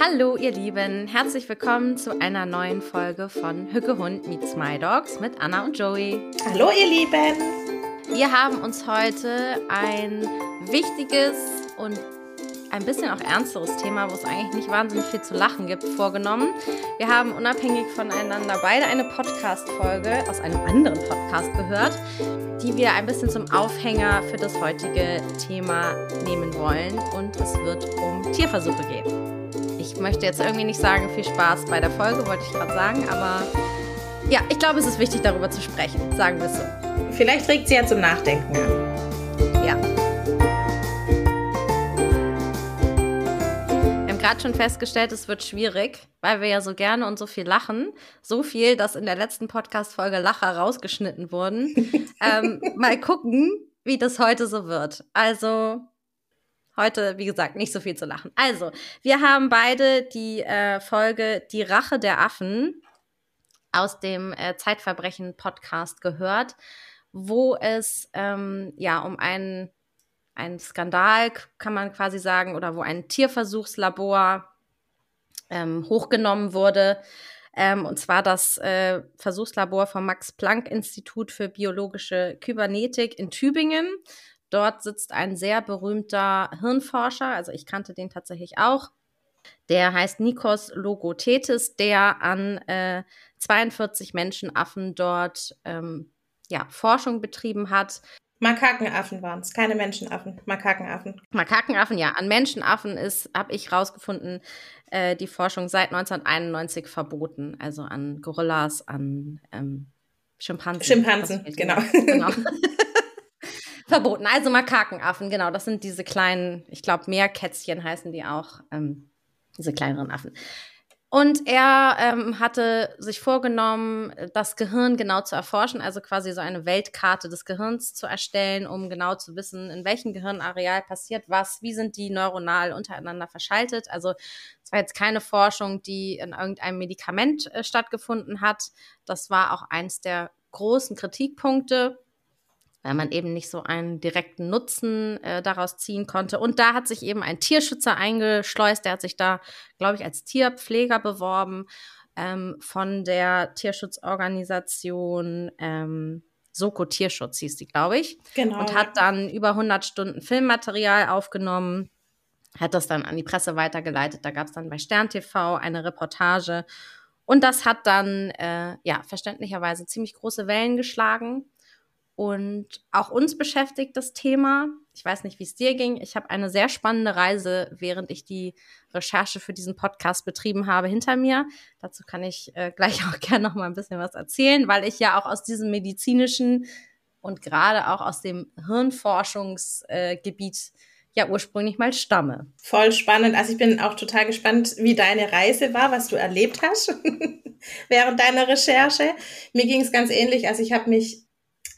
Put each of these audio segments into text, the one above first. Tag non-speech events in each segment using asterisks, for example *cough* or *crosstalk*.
Hallo ihr Lieben, herzlich willkommen zu einer neuen Folge von Hücke Hund meets My Dogs mit Anna und Joey. Hallo ihr Lieben. Wir haben uns heute ein wichtiges und ein bisschen auch ernsteres Thema, wo es eigentlich nicht wahnsinnig viel zu lachen gibt, vorgenommen. Wir haben unabhängig voneinander beide eine Podcast-Folge aus einem anderen Podcast gehört, die wir ein bisschen zum Aufhänger für das heutige Thema nehmen wollen. Und es wird um Tierversuche gehen. Ich möchte jetzt irgendwie nicht sagen, viel Spaß bei der Folge, wollte ich gerade sagen, aber ja, ich glaube, es ist wichtig, darüber zu sprechen, sagen wir es so. Vielleicht regt sie ja zum Nachdenken an. Ja. gerade schon festgestellt, es wird schwierig, weil wir ja so gerne und so viel lachen. So viel, dass in der letzten Podcast-Folge Lacher rausgeschnitten wurden. *laughs* ähm, mal gucken, wie das heute so wird. Also, heute, wie gesagt, nicht so viel zu lachen. Also, wir haben beide die äh, Folge Die Rache der Affen aus dem äh, Zeitverbrechen-Podcast gehört, wo es ähm, ja um einen ein Skandal, kann man quasi sagen, oder wo ein Tierversuchslabor ähm, hochgenommen wurde. Ähm, und zwar das äh, Versuchslabor vom Max-Planck-Institut für biologische Kybernetik in Tübingen. Dort sitzt ein sehr berühmter Hirnforscher, also ich kannte den tatsächlich auch. Der heißt Nikos Logothetis, der an äh, 42 Menschenaffen dort ähm, ja, Forschung betrieben hat. Makakenaffen waren es, keine Menschenaffen, Makakenaffen. Makakenaffen, ja. An Menschenaffen ist, habe ich rausgefunden, äh, die Forschung seit 1991 verboten. Also an Gorillas, an ähm, Schimpansen. Schimpansen, genau. genau. *laughs* *laughs* verboten. Also Makakenaffen, genau. Das sind diese kleinen, ich glaube, Meerkätzchen heißen die auch, ähm, diese kleineren Affen. Und er ähm, hatte sich vorgenommen, das Gehirn genau zu erforschen, also quasi so eine Weltkarte des Gehirns zu erstellen, um genau zu wissen, in welchem Gehirnareal passiert was, wie sind die neuronal untereinander verschaltet. Also es war jetzt keine Forschung, die in irgendeinem Medikament äh, stattgefunden hat. Das war auch eins der großen Kritikpunkte weil man eben nicht so einen direkten Nutzen äh, daraus ziehen konnte. Und da hat sich eben ein Tierschützer eingeschleust, der hat sich da, glaube ich, als Tierpfleger beworben ähm, von der Tierschutzorganisation ähm, Soko Tierschutz hieß die, glaube ich. Genau. Und hat dann über 100 Stunden Filmmaterial aufgenommen, hat das dann an die Presse weitergeleitet. Da gab es dann bei Stern TV eine Reportage. Und das hat dann, äh, ja, verständlicherweise ziemlich große Wellen geschlagen. Und auch uns beschäftigt das Thema. Ich weiß nicht, wie es dir ging. Ich habe eine sehr spannende Reise, während ich die Recherche für diesen Podcast betrieben habe, hinter mir. Dazu kann ich äh, gleich *laughs* auch gerne noch mal ein bisschen was erzählen, weil ich ja auch aus diesem medizinischen und gerade auch aus dem Hirnforschungsgebiet äh, ja ursprünglich mal stamme. Voll spannend. Also ich bin auch total gespannt, wie deine Reise war, was du erlebt hast *laughs* während deiner Recherche. Mir ging es ganz ähnlich. Also ich habe mich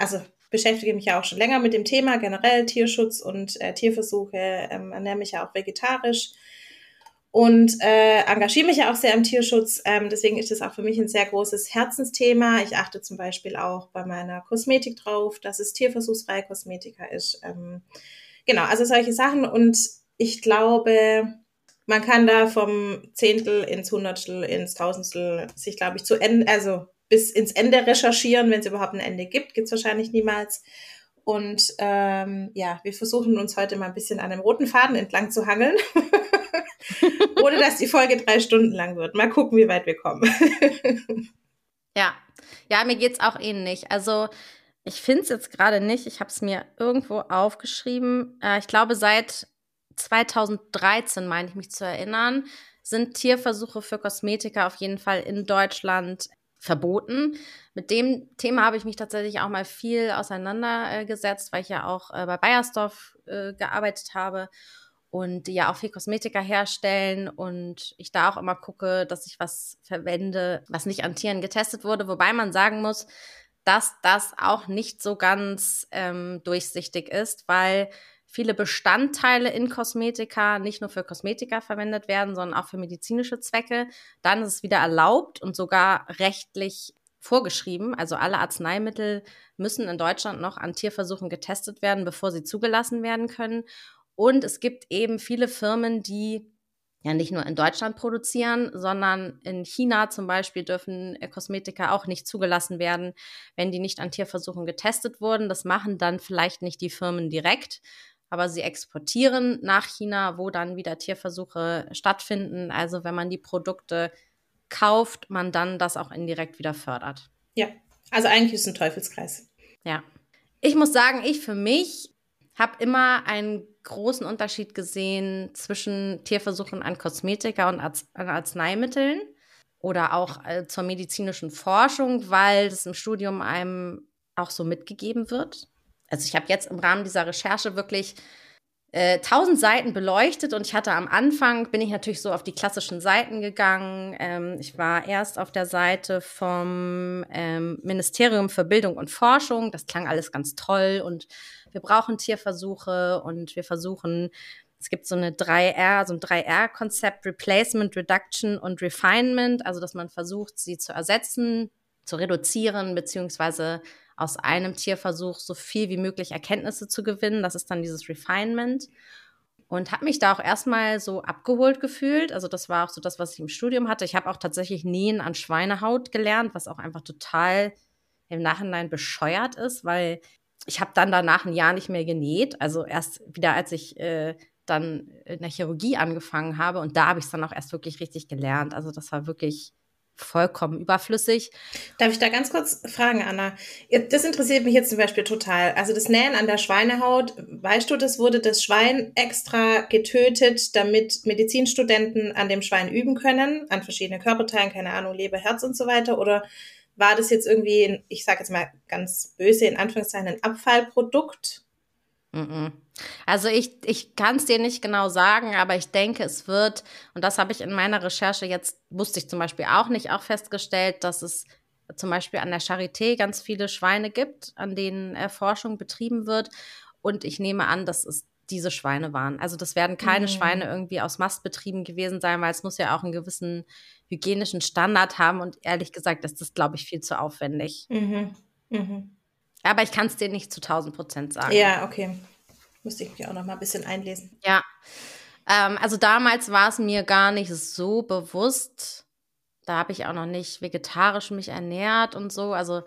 also beschäftige mich ja auch schon länger mit dem Thema generell Tierschutz und äh, Tierversuche, ähm, ernähre mich ja auch vegetarisch und äh, engagiere mich ja auch sehr im Tierschutz. Ähm, deswegen ist das auch für mich ein sehr großes Herzensthema. Ich achte zum Beispiel auch bei meiner Kosmetik drauf, dass es tierversuchsfreie Kosmetika ist. Ähm, genau, also solche Sachen. Und ich glaube, man kann da vom Zehntel ins Hundertstel, ins Tausendstel sich, glaube ich, zu Ende, also bis ins Ende recherchieren, wenn es überhaupt ein Ende gibt, gibt es wahrscheinlich niemals. Und ähm, ja, wir versuchen uns heute mal ein bisschen an einem roten Faden entlang zu hangeln, *laughs* ohne dass die Folge drei Stunden lang wird. Mal gucken, wie weit wir kommen. *laughs* ja, ja, mir geht's auch ähnlich. Also ich finde es jetzt gerade nicht. Ich habe es mir irgendwo aufgeschrieben. Äh, ich glaube, seit 2013, meine ich mich zu erinnern, sind Tierversuche für Kosmetika auf jeden Fall in Deutschland verboten. Mit dem Thema habe ich mich tatsächlich auch mal viel auseinandergesetzt, weil ich ja auch äh, bei Bayersdorf äh, gearbeitet habe und die ja auch viel Kosmetika herstellen und ich da auch immer gucke, dass ich was verwende, was nicht an Tieren getestet wurde, wobei man sagen muss, dass das auch nicht so ganz ähm, durchsichtig ist, weil viele Bestandteile in Kosmetika nicht nur für Kosmetika verwendet werden, sondern auch für medizinische Zwecke. Dann ist es wieder erlaubt und sogar rechtlich vorgeschrieben. Also alle Arzneimittel müssen in Deutschland noch an Tierversuchen getestet werden, bevor sie zugelassen werden können. Und es gibt eben viele Firmen, die ja nicht nur in Deutschland produzieren, sondern in China zum Beispiel dürfen Kosmetika auch nicht zugelassen werden, wenn die nicht an Tierversuchen getestet wurden. Das machen dann vielleicht nicht die Firmen direkt, aber sie exportieren nach China, wo dann wieder Tierversuche stattfinden. Also wenn man die Produkte kauft, man dann das auch indirekt wieder fördert. Ja, also eigentlich ist es ein Teufelskreis. Ja. Ich muss sagen, ich für mich habe immer einen großen Unterschied gesehen zwischen Tierversuchen an Kosmetika und Arz an Arzneimitteln oder auch äh, zur medizinischen Forschung, weil das im Studium einem auch so mitgegeben wird. Also ich habe jetzt im Rahmen dieser Recherche wirklich äh, tausend äh, Seiten beleuchtet und ich hatte am Anfang, bin ich natürlich so auf die klassischen Seiten gegangen. Ähm, ich war erst auf der Seite vom ähm, Ministerium für Bildung und Forschung. Das klang alles ganz toll und wir brauchen Tierversuche und wir versuchen, es gibt so eine 3R, so ein 3R-Konzept, Replacement, Reduction und Refinement, also dass man versucht, sie zu ersetzen, zu reduzieren, beziehungsweise aus einem Tierversuch so viel wie möglich Erkenntnisse zu gewinnen. Das ist dann dieses Refinement. Und habe mich da auch erstmal so abgeholt gefühlt. Also das war auch so das, was ich im Studium hatte. Ich habe auch tatsächlich Nähen an Schweinehaut gelernt, was auch einfach total im Nachhinein bescheuert ist, weil ich habe dann danach ein Jahr nicht mehr genäht. Also erst wieder, als ich äh, dann in der Chirurgie angefangen habe. Und da habe ich es dann auch erst wirklich richtig gelernt. Also das war wirklich vollkommen überflüssig. Darf ich da ganz kurz fragen, Anna? Das interessiert mich jetzt zum Beispiel total. Also das Nähen an der Schweinehaut, weißt du, das wurde das Schwein extra getötet, damit Medizinstudenten an dem Schwein üben können, an verschiedenen Körperteilen, keine Ahnung, Leber, Herz und so weiter? Oder war das jetzt irgendwie, ich sage jetzt mal ganz böse, in Anführungszeichen, ein Abfallprodukt? Also ich, ich kann es dir nicht genau sagen, aber ich denke, es wird, und das habe ich in meiner Recherche jetzt, wusste ich zum Beispiel auch nicht, auch festgestellt, dass es zum Beispiel an der Charité ganz viele Schweine gibt, an denen äh, Forschung betrieben wird. Und ich nehme an, dass es diese Schweine waren. Also das werden keine mhm. Schweine irgendwie aus Mastbetrieben gewesen sein, weil es muss ja auch einen gewissen hygienischen Standard haben. Und ehrlich gesagt ist das, glaube ich, viel zu aufwendig. Mhm. Mhm. Aber ich kann es dir nicht zu 1000 Prozent sagen. Ja, okay. Müsste ich mich auch noch mal ein bisschen einlesen. Ja. Ähm, also damals war es mir gar nicht so bewusst. Da habe ich auch noch nicht vegetarisch mich ernährt und so. Also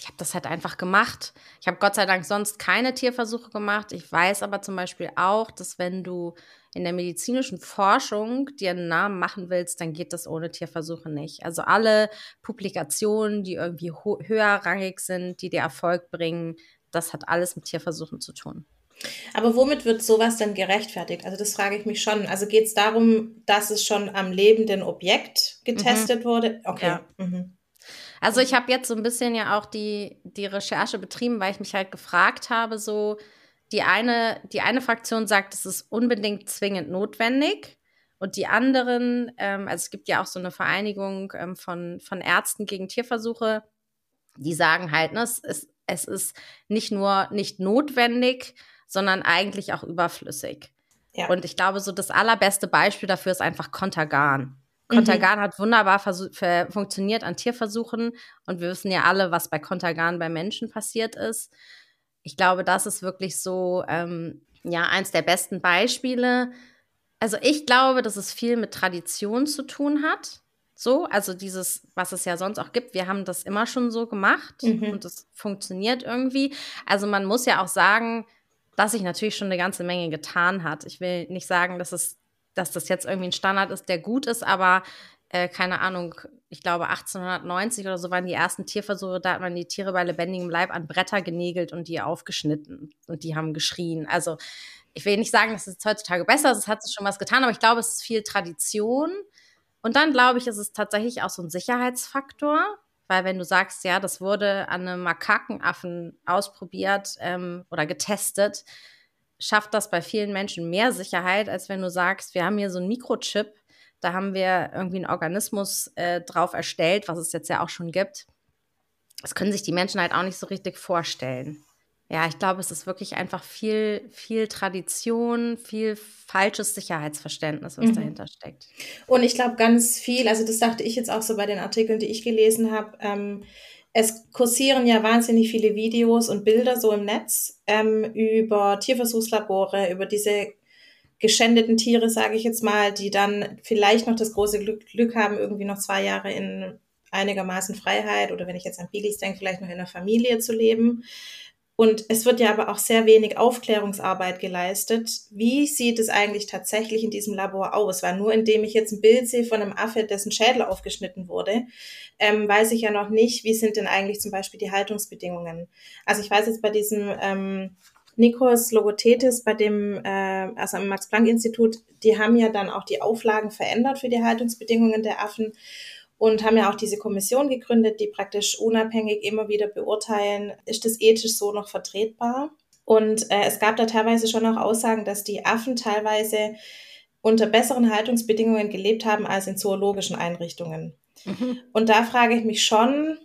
ich habe das halt einfach gemacht. Ich habe Gott sei Dank sonst keine Tierversuche gemacht. Ich weiß aber zum Beispiel auch, dass wenn du in der medizinischen Forschung dir einen Namen machen willst, dann geht das ohne Tierversuche nicht. Also alle Publikationen, die irgendwie höherrangig sind, die dir Erfolg bringen, das hat alles mit Tierversuchen zu tun. Aber womit wird sowas denn gerechtfertigt? Also das frage ich mich schon. Also geht es darum, dass es schon am lebenden Objekt getestet mhm. wurde? Okay. Ja. Mhm. Also ich habe jetzt so ein bisschen ja auch die, die Recherche betrieben, weil ich mich halt gefragt habe, so die eine, die eine Fraktion sagt, es ist unbedingt zwingend notwendig. Und die anderen, ähm, also es gibt ja auch so eine Vereinigung ähm, von, von Ärzten gegen Tierversuche, die sagen halt, ne, es ist, es ist nicht nur nicht notwendig, sondern eigentlich auch überflüssig. Ja. Und ich glaube, so das allerbeste Beispiel dafür ist einfach Contergan. Contergan mhm. hat wunderbar funktioniert an Tierversuchen und wir wissen ja alle, was bei Contergan bei Menschen passiert ist. Ich glaube, das ist wirklich so, ähm, ja, eins der besten Beispiele. Also ich glaube, dass es viel mit Tradition zu tun hat. So, also dieses, was es ja sonst auch gibt, wir haben das immer schon so gemacht mhm. und es funktioniert irgendwie. Also man muss ja auch sagen, dass sich natürlich schon eine ganze Menge getan hat. Ich will nicht sagen, dass es dass das jetzt irgendwie ein Standard ist, der gut ist, aber äh, keine Ahnung, ich glaube 1890 oder so waren die ersten Tierversuche, da hat man die Tiere bei lebendigem Leib an Bretter genägelt und die aufgeschnitten und die haben geschrien. Also ich will nicht sagen, dass es heutzutage besser ist, es hat sich schon was getan, aber ich glaube, es ist viel Tradition. Und dann glaube ich, ist es tatsächlich auch so ein Sicherheitsfaktor, weil wenn du sagst, ja, das wurde an einem Makakenaffen ausprobiert ähm, oder getestet, schafft das bei vielen Menschen mehr Sicherheit, als wenn du sagst, wir haben hier so ein Mikrochip, da haben wir irgendwie einen Organismus äh, drauf erstellt, was es jetzt ja auch schon gibt. Das können sich die Menschen halt auch nicht so richtig vorstellen. Ja, ich glaube, es ist wirklich einfach viel, viel Tradition, viel falsches Sicherheitsverständnis, was mhm. dahinter steckt. Und ich glaube ganz viel, also das dachte ich jetzt auch so bei den Artikeln, die ich gelesen habe, ähm, es kursieren ja wahnsinnig viele Videos und Bilder so im Netz ähm, über Tierversuchslabore, über diese geschändeten Tiere, sage ich jetzt mal, die dann vielleicht noch das große Glück, Glück haben, irgendwie noch zwei Jahre in einigermaßen Freiheit oder wenn ich jetzt an Beagles denke, vielleicht noch in der Familie zu leben. Und es wird ja aber auch sehr wenig Aufklärungsarbeit geleistet. Wie sieht es eigentlich tatsächlich in diesem Labor aus? Weil nur indem ich jetzt ein Bild sehe von einem Affe, dessen Schädel aufgeschnitten wurde, ähm, weiß ich ja noch nicht, wie sind denn eigentlich zum Beispiel die Haltungsbedingungen. Also ich weiß jetzt bei diesem ähm, Nikos Logothetis, bei dem, äh, also am Max-Planck-Institut, die haben ja dann auch die Auflagen verändert für die Haltungsbedingungen der Affen und haben ja auch diese Kommission gegründet, die praktisch unabhängig immer wieder beurteilen, ist das ethisch so noch vertretbar? Und äh, es gab da teilweise schon auch Aussagen, dass die Affen teilweise unter besseren Haltungsbedingungen gelebt haben als in zoologischen Einrichtungen. Mhm. Und da frage ich mich schon,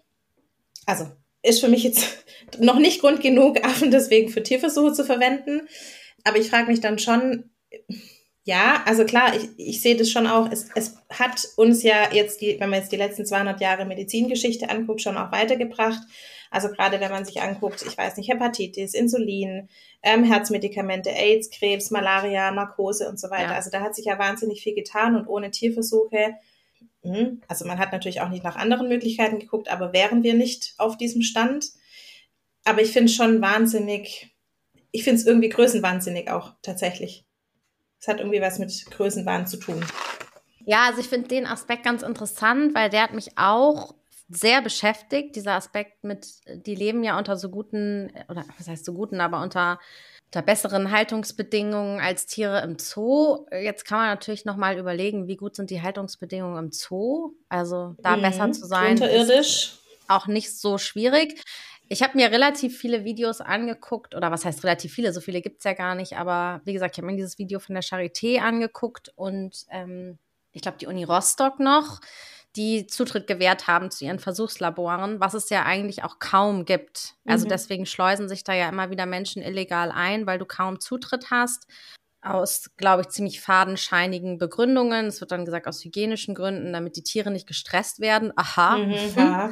also ist für mich jetzt *laughs* noch nicht Grund genug, Affen deswegen für Tierversuche zu verwenden. Aber ich frage mich dann schon, ja, also klar, ich, ich sehe das schon auch. Es, es hat uns ja jetzt, die, wenn man jetzt die letzten 200 Jahre Medizingeschichte anguckt, schon auch weitergebracht. Also gerade wenn man sich anguckt, ich weiß nicht, Hepatitis, Insulin, ähm, Herzmedikamente, AIDS, Krebs, Malaria, Narkose und so weiter. Ja. Also da hat sich ja wahnsinnig viel getan und ohne Tierversuche, mh, hm, also man hat natürlich auch nicht nach anderen Möglichkeiten geguckt, aber wären wir nicht auf diesem Stand. Aber ich finde es schon wahnsinnig, ich finde es irgendwie größenwahnsinnig auch tatsächlich. Es hat irgendwie was mit Größenwahn zu tun. Ja, also ich finde den Aspekt ganz interessant, weil der hat mich auch sehr beschäftigt, dieser Aspekt mit, die leben ja unter so guten, oder was heißt so guten, aber unter, unter besseren Haltungsbedingungen als Tiere im Zoo. Jetzt kann man natürlich nochmal überlegen, wie gut sind die Haltungsbedingungen im Zoo. Also da mhm. besser zu sein. Unterirdisch. auch nicht so schwierig. Ich habe mir relativ viele Videos angeguckt, oder was heißt relativ viele, so viele gibt es ja gar nicht, aber wie gesagt, ich habe mir dieses Video von der Charité angeguckt und ähm, ich glaube die Uni Rostock noch, die Zutritt gewährt haben zu ihren Versuchslaboren, was es ja eigentlich auch kaum gibt. Also mhm. deswegen schleusen sich da ja immer wieder Menschen illegal ein, weil du kaum Zutritt hast aus, glaube ich, ziemlich fadenscheinigen Begründungen. Es wird dann gesagt, aus hygienischen Gründen, damit die Tiere nicht gestresst werden. Aha. Mhm, ja.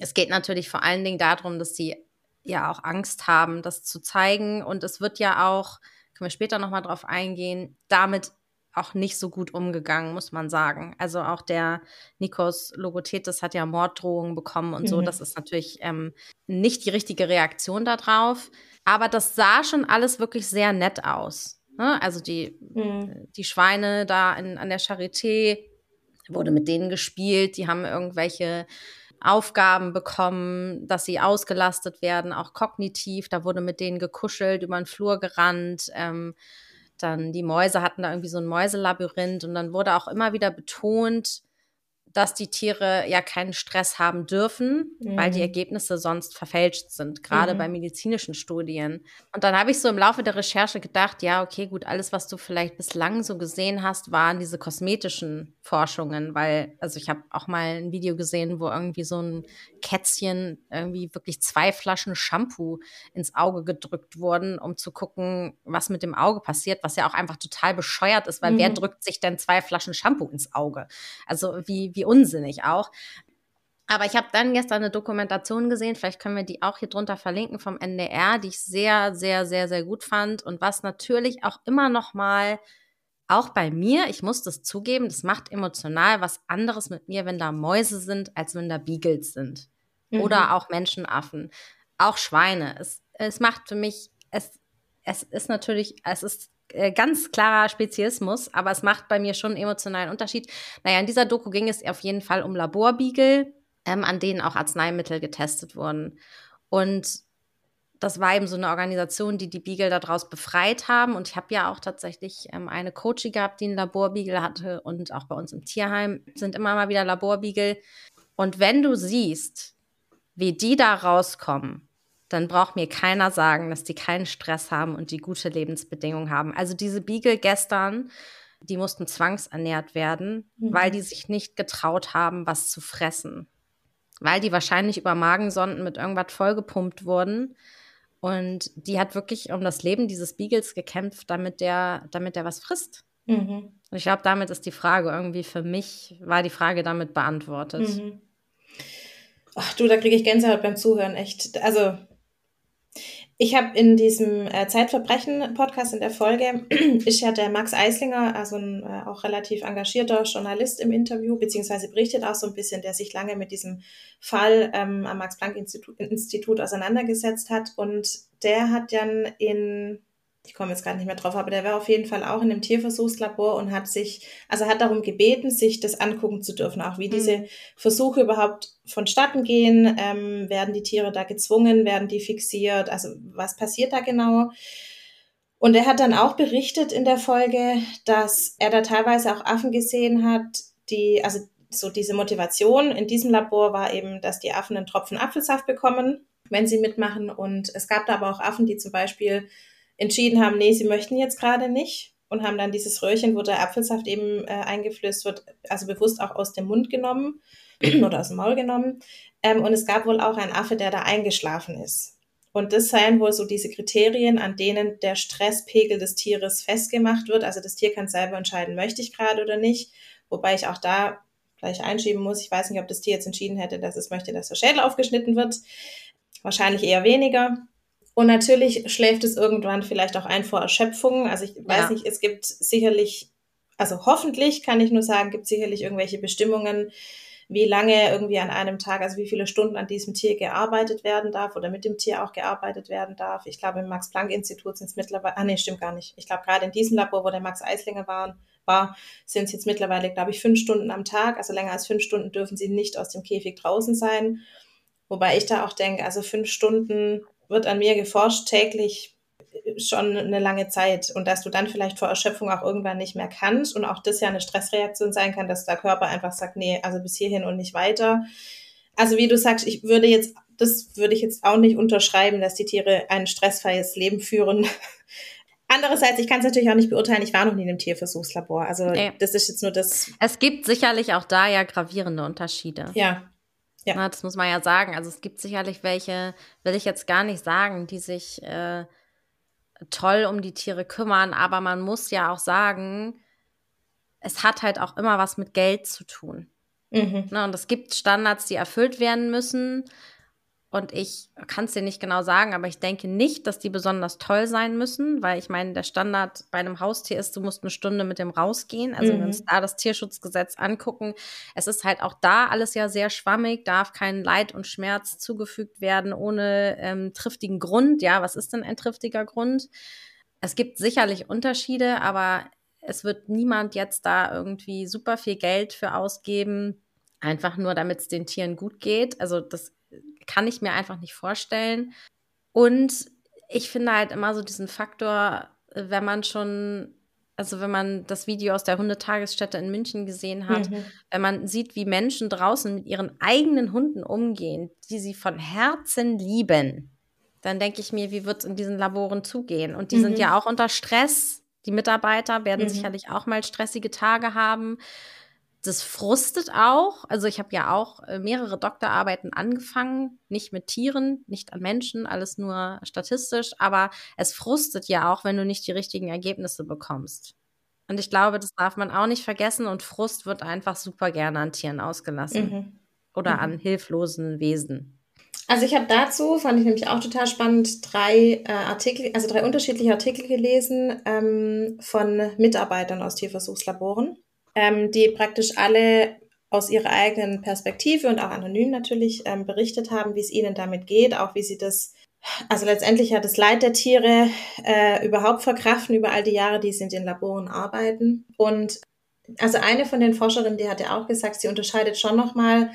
Es geht natürlich vor allen Dingen darum, dass sie ja auch Angst haben, das zu zeigen. Und es wird ja auch, können wir später nochmal drauf eingehen, damit auch nicht so gut umgegangen, muss man sagen. Also auch der Nikos Logothetis hat ja Morddrohungen bekommen und mhm. so. Das ist natürlich ähm, nicht die richtige Reaktion darauf. Aber das sah schon alles wirklich sehr nett aus. Ne? Also die, mhm. die Schweine da in, an der Charité wurde mit denen gespielt. Die haben irgendwelche Aufgaben bekommen, dass sie ausgelastet werden, auch kognitiv. Da wurde mit denen gekuschelt, über den Flur gerannt. Ähm, dann die Mäuse hatten da irgendwie so ein Mäuselabyrinth und dann wurde auch immer wieder betont, dass die Tiere ja keinen Stress haben dürfen, mhm. weil die mhm. Ergebnisse sonst verfälscht sind, gerade mhm. bei medizinischen Studien. Und dann habe ich so im Laufe der Recherche gedacht, ja, okay, gut, alles, was du vielleicht bislang so gesehen hast, waren diese kosmetischen Forschungen, weil, also ich habe auch mal ein Video gesehen, wo irgendwie so ein Kätzchen irgendwie wirklich zwei Flaschen Shampoo ins Auge gedrückt wurden, um zu gucken, was mit dem Auge passiert, was ja auch einfach total bescheuert ist, weil mhm. wer drückt sich denn zwei Flaschen Shampoo ins Auge? Also wie, wie irgendwie unsinnig auch. Aber ich habe dann gestern eine Dokumentation gesehen, vielleicht können wir die auch hier drunter verlinken vom NDR, die ich sehr, sehr, sehr, sehr gut fand und was natürlich auch immer noch mal auch bei mir, ich muss das zugeben, das macht emotional was anderes mit mir, wenn da Mäuse sind, als wenn da Beagles sind. Mhm. Oder auch Menschenaffen, auch Schweine. Es, es macht für mich, es, es ist natürlich, es ist ganz klarer Speziismus, aber es macht bei mir schon einen emotionalen Unterschied. Naja, in dieser Doku ging es auf jeden Fall um Laborbiegel, ähm, an denen auch Arzneimittel getestet wurden. Und das war eben so eine Organisation, die die Beagle daraus befreit haben. Und ich habe ja auch tatsächlich ähm, eine Coachie gehabt, die einen Laborbeagle hatte. Und auch bei uns im Tierheim sind immer mal wieder Laborbeagle. Und wenn du siehst, wie die da rauskommen, dann braucht mir keiner sagen, dass die keinen Stress haben und die gute Lebensbedingungen haben. Also diese Beagle gestern, die mussten zwangsernährt werden, mhm. weil die sich nicht getraut haben, was zu fressen. Weil die wahrscheinlich über Magensonden mit irgendwas vollgepumpt wurden. Und die hat wirklich um das Leben dieses Beagles gekämpft, damit der, damit der was frisst. Mhm. Und ich glaube, damit ist die Frage irgendwie für mich, war die Frage damit beantwortet. Mhm. Ach du, da kriege ich Gänsehaut beim Zuhören, echt. Also Ich habe in diesem äh, Zeitverbrechen-Podcast in der Folge, *clears throat* ist ja der Max Eislinger, also ein äh, auch relativ engagierter Journalist im Interview, beziehungsweise berichtet auch so ein bisschen, der sich lange mit diesem Fall ähm, am Max-Planck-Institut Institut auseinandergesetzt hat. Und der hat dann in ich komme jetzt gerade nicht mehr drauf, aber der war auf jeden Fall auch in einem Tierversuchslabor und hat sich, also hat darum gebeten, sich das angucken zu dürfen, auch wie mhm. diese Versuche überhaupt vonstatten gehen. Ähm, werden die Tiere da gezwungen, werden die fixiert? Also was passiert da genau? Und er hat dann auch berichtet in der Folge, dass er da teilweise auch Affen gesehen hat, die, also so diese Motivation in diesem Labor war eben, dass die Affen einen Tropfen Apfelsaft bekommen, wenn sie mitmachen. Und es gab da aber auch Affen, die zum Beispiel entschieden haben, nee, sie möchten jetzt gerade nicht und haben dann dieses Röhrchen, wo der Apfelsaft eben äh, eingeflößt wird, also bewusst auch aus dem Mund genommen *clears throat* oder aus dem Maul genommen. Ähm, und es gab wohl auch einen Affe, der da eingeschlafen ist. Und das seien wohl so diese Kriterien, an denen der Stresspegel des Tieres festgemacht wird. Also das Tier kann selber entscheiden, möchte ich gerade oder nicht. Wobei ich auch da gleich einschieben muss. Ich weiß nicht, ob das Tier jetzt entschieden hätte, dass es möchte, dass der Schädel aufgeschnitten wird. Wahrscheinlich eher weniger. Und natürlich schläft es irgendwann vielleicht auch ein vor Erschöpfung. Also ich weiß ja. nicht, es gibt sicherlich, also hoffentlich kann ich nur sagen, gibt sicherlich irgendwelche Bestimmungen, wie lange irgendwie an einem Tag, also wie viele Stunden an diesem Tier gearbeitet werden darf oder mit dem Tier auch gearbeitet werden darf. Ich glaube, im Max-Planck-Institut sind es mittlerweile, ah nee, stimmt gar nicht. Ich glaube, gerade in diesem Labor, wo der Max Eislinger war, war sind es jetzt mittlerweile, glaube ich, fünf Stunden am Tag. Also länger als fünf Stunden dürfen sie nicht aus dem Käfig draußen sein. Wobei ich da auch denke, also fünf Stunden wird an mir geforscht täglich schon eine lange Zeit und dass du dann vielleicht vor Erschöpfung auch irgendwann nicht mehr kannst und auch das ja eine Stressreaktion sein kann, dass der Körper einfach sagt, nee, also bis hierhin und nicht weiter. Also wie du sagst, ich würde jetzt, das würde ich jetzt auch nicht unterschreiben, dass die Tiere ein stressfreies Leben führen. *laughs* Andererseits, ich kann es natürlich auch nicht beurteilen, ich war noch nie in einem Tierversuchslabor. Also nee. das ist jetzt nur das. Es gibt sicherlich auch da ja gravierende Unterschiede. Ja, ja. Na, das muss man ja sagen. Also es gibt sicherlich welche, will ich jetzt gar nicht sagen, die sich äh, toll um die Tiere kümmern, aber man muss ja auch sagen, es hat halt auch immer was mit Geld zu tun. Mhm. Ne, und es gibt Standards, die erfüllt werden müssen. Und ich kann es dir nicht genau sagen, aber ich denke nicht, dass die besonders toll sein müssen, weil ich meine, der Standard bei einem Haustier ist, du musst eine Stunde mit dem rausgehen. Also mhm. wenn wir uns da das Tierschutzgesetz angucken, es ist halt auch da alles ja sehr schwammig, darf kein Leid und Schmerz zugefügt werden ohne ähm, triftigen Grund. Ja, was ist denn ein triftiger Grund? Es gibt sicherlich Unterschiede, aber es wird niemand jetzt da irgendwie super viel Geld für ausgeben, einfach nur damit es den Tieren gut geht. Also das kann ich mir einfach nicht vorstellen. Und ich finde halt immer so diesen Faktor, wenn man schon, also wenn man das Video aus der Hundetagesstätte in München gesehen hat, mhm. wenn man sieht, wie Menschen draußen mit ihren eigenen Hunden umgehen, die sie von Herzen lieben, dann denke ich mir, wie wird es in diesen Laboren zugehen? Und die mhm. sind ja auch unter Stress. Die Mitarbeiter werden mhm. sicherlich auch mal stressige Tage haben das frustet auch. Also ich habe ja auch äh, mehrere Doktorarbeiten angefangen, nicht mit Tieren, nicht an Menschen, alles nur statistisch, aber es frustet ja auch, wenn du nicht die richtigen Ergebnisse bekommst. Und ich glaube, das darf man auch nicht vergessen und Frust wird einfach super gerne an Tieren ausgelassen mhm. oder mhm. an hilflosen Wesen. Also ich habe dazu, fand ich nämlich auch total spannend, drei äh, Artikel, also drei unterschiedliche Artikel gelesen ähm, von Mitarbeitern aus Tierversuchslaboren ähm, die praktisch alle aus ihrer eigenen Perspektive und auch anonym natürlich ähm, berichtet haben, wie es ihnen damit geht, auch wie sie das, also letztendlich ja das Leid der Tiere äh, überhaupt verkraften über all die Jahre, die sie in den Laboren arbeiten. Und also eine von den Forscherinnen, die hat ja auch gesagt, sie unterscheidet schon nochmal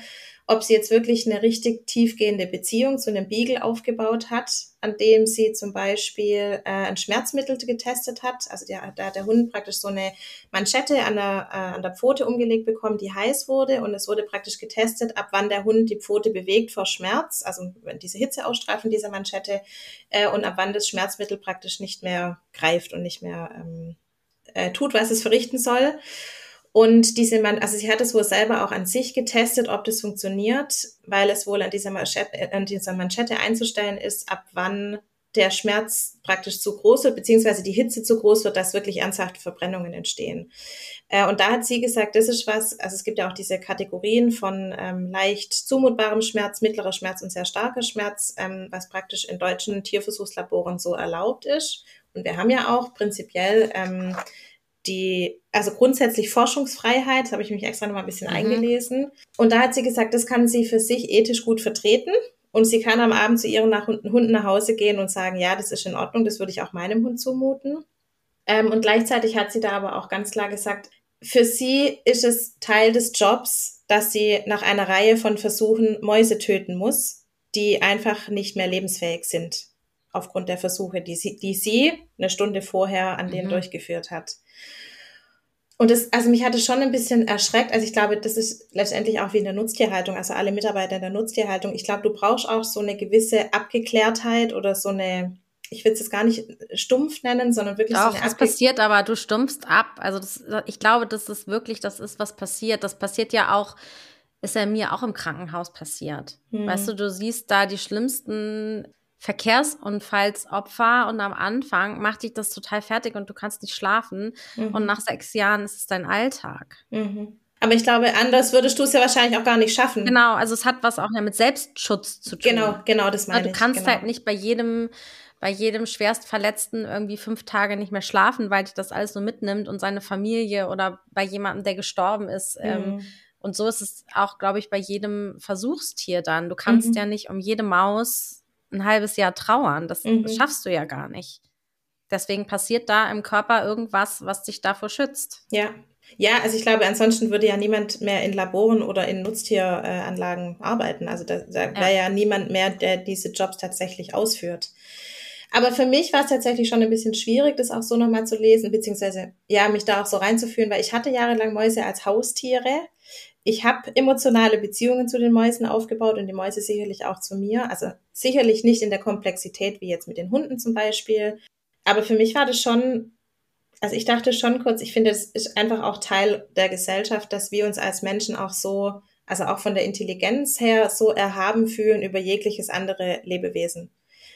ob sie jetzt wirklich eine richtig tiefgehende Beziehung zu einem Beagle aufgebaut hat, an dem sie zum Beispiel äh, ein Schmerzmittel getestet hat. Also der, da hat der Hund praktisch so eine Manschette an der, äh, an der Pfote umgelegt bekommen, die heiß wurde und es wurde praktisch getestet, ab wann der Hund die Pfote bewegt vor Schmerz, also wenn diese Hitze ausstreifen dieser Manschette äh, und ab wann das Schmerzmittel praktisch nicht mehr greift und nicht mehr ähm, äh, tut, was es verrichten soll. Und diese man, also sie hat es wohl selber auch an sich getestet, ob das funktioniert, weil es wohl an dieser Manschette, an dieser Manschette einzustellen ist, ab wann der Schmerz praktisch zu groß wird, beziehungsweise die Hitze zu groß wird, dass wirklich ernsthafte Verbrennungen entstehen. Äh, und da hat sie gesagt, das ist was, also es gibt ja auch diese Kategorien von ähm, leicht zumutbarem Schmerz, mittlerer Schmerz und sehr starker Schmerz, ähm, was praktisch in deutschen Tierversuchslaboren so erlaubt ist. Und wir haben ja auch prinzipiell ähm, die, also grundsätzlich Forschungsfreiheit, habe ich mich extra noch mal ein bisschen mhm. eingelesen. Und da hat sie gesagt, das kann sie für sich ethisch gut vertreten. Und sie kann am Abend zu ihren nach Hunden nach Hause gehen und sagen, ja, das ist in Ordnung, das würde ich auch meinem Hund zumuten. Ähm, und gleichzeitig hat sie da aber auch ganz klar gesagt, für sie ist es Teil des Jobs, dass sie nach einer Reihe von Versuchen Mäuse töten muss, die einfach nicht mehr lebensfähig sind aufgrund der Versuche, die sie, die sie eine Stunde vorher an denen mhm. durchgeführt hat. Und das, also mich hatte schon ein bisschen erschreckt. Also ich glaube, das ist letztendlich auch wie in der Nutztierhaltung, also alle Mitarbeiter in der Nutztierhaltung. Ich glaube, du brauchst auch so eine gewisse Abgeklärtheit oder so eine, ich will es jetzt gar nicht stumpf nennen, sondern wirklich Doch, so eine das passiert, aber du stumpfst ab. Also das, ich glaube, das ist wirklich, das ist was passiert. Das passiert ja auch, ist ja mir auch im Krankenhaus passiert. Hm. Weißt du, du siehst da die schlimmsten Verkehrsunfallsopfer und am Anfang macht dich das total fertig und du kannst nicht schlafen mhm. und nach sechs Jahren ist es dein Alltag. Mhm. Aber ich glaube, anders würdest du es ja wahrscheinlich auch gar nicht schaffen. Genau, also es hat was auch mit Selbstschutz zu tun. Genau, genau, das meine also, Du kannst genau. halt nicht bei jedem bei jedem Schwerstverletzten irgendwie fünf Tage nicht mehr schlafen, weil dich das alles so mitnimmt und seine Familie oder bei jemandem, der gestorben ist. Ähm, mhm. Ähm, und so ist es auch, glaube ich, bei jedem Versuchstier dann. Du kannst mhm. ja nicht um jede Maus ein halbes Jahr trauern. Das mhm. schaffst du ja gar nicht. Deswegen passiert da im Körper irgendwas, was dich davor schützt. Ja. Ja, also ich glaube, ansonsten würde ja niemand mehr in Laboren oder in Nutztieranlagen arbeiten. Also da, da ja. wäre ja niemand mehr, der diese Jobs tatsächlich ausführt. Aber für mich war es tatsächlich schon ein bisschen schwierig, das auch so nochmal zu lesen, beziehungsweise ja, mich da auch so reinzuführen, weil ich hatte jahrelang Mäuse als Haustiere ich habe emotionale Beziehungen zu den Mäusen aufgebaut und die Mäuse sicherlich auch zu mir. Also sicherlich nicht in der Komplexität wie jetzt mit den Hunden zum Beispiel. Aber für mich war das schon, also ich dachte schon kurz, ich finde, es ist einfach auch Teil der Gesellschaft, dass wir uns als Menschen auch so, also auch von der Intelligenz her so erhaben fühlen über jegliches andere Lebewesen.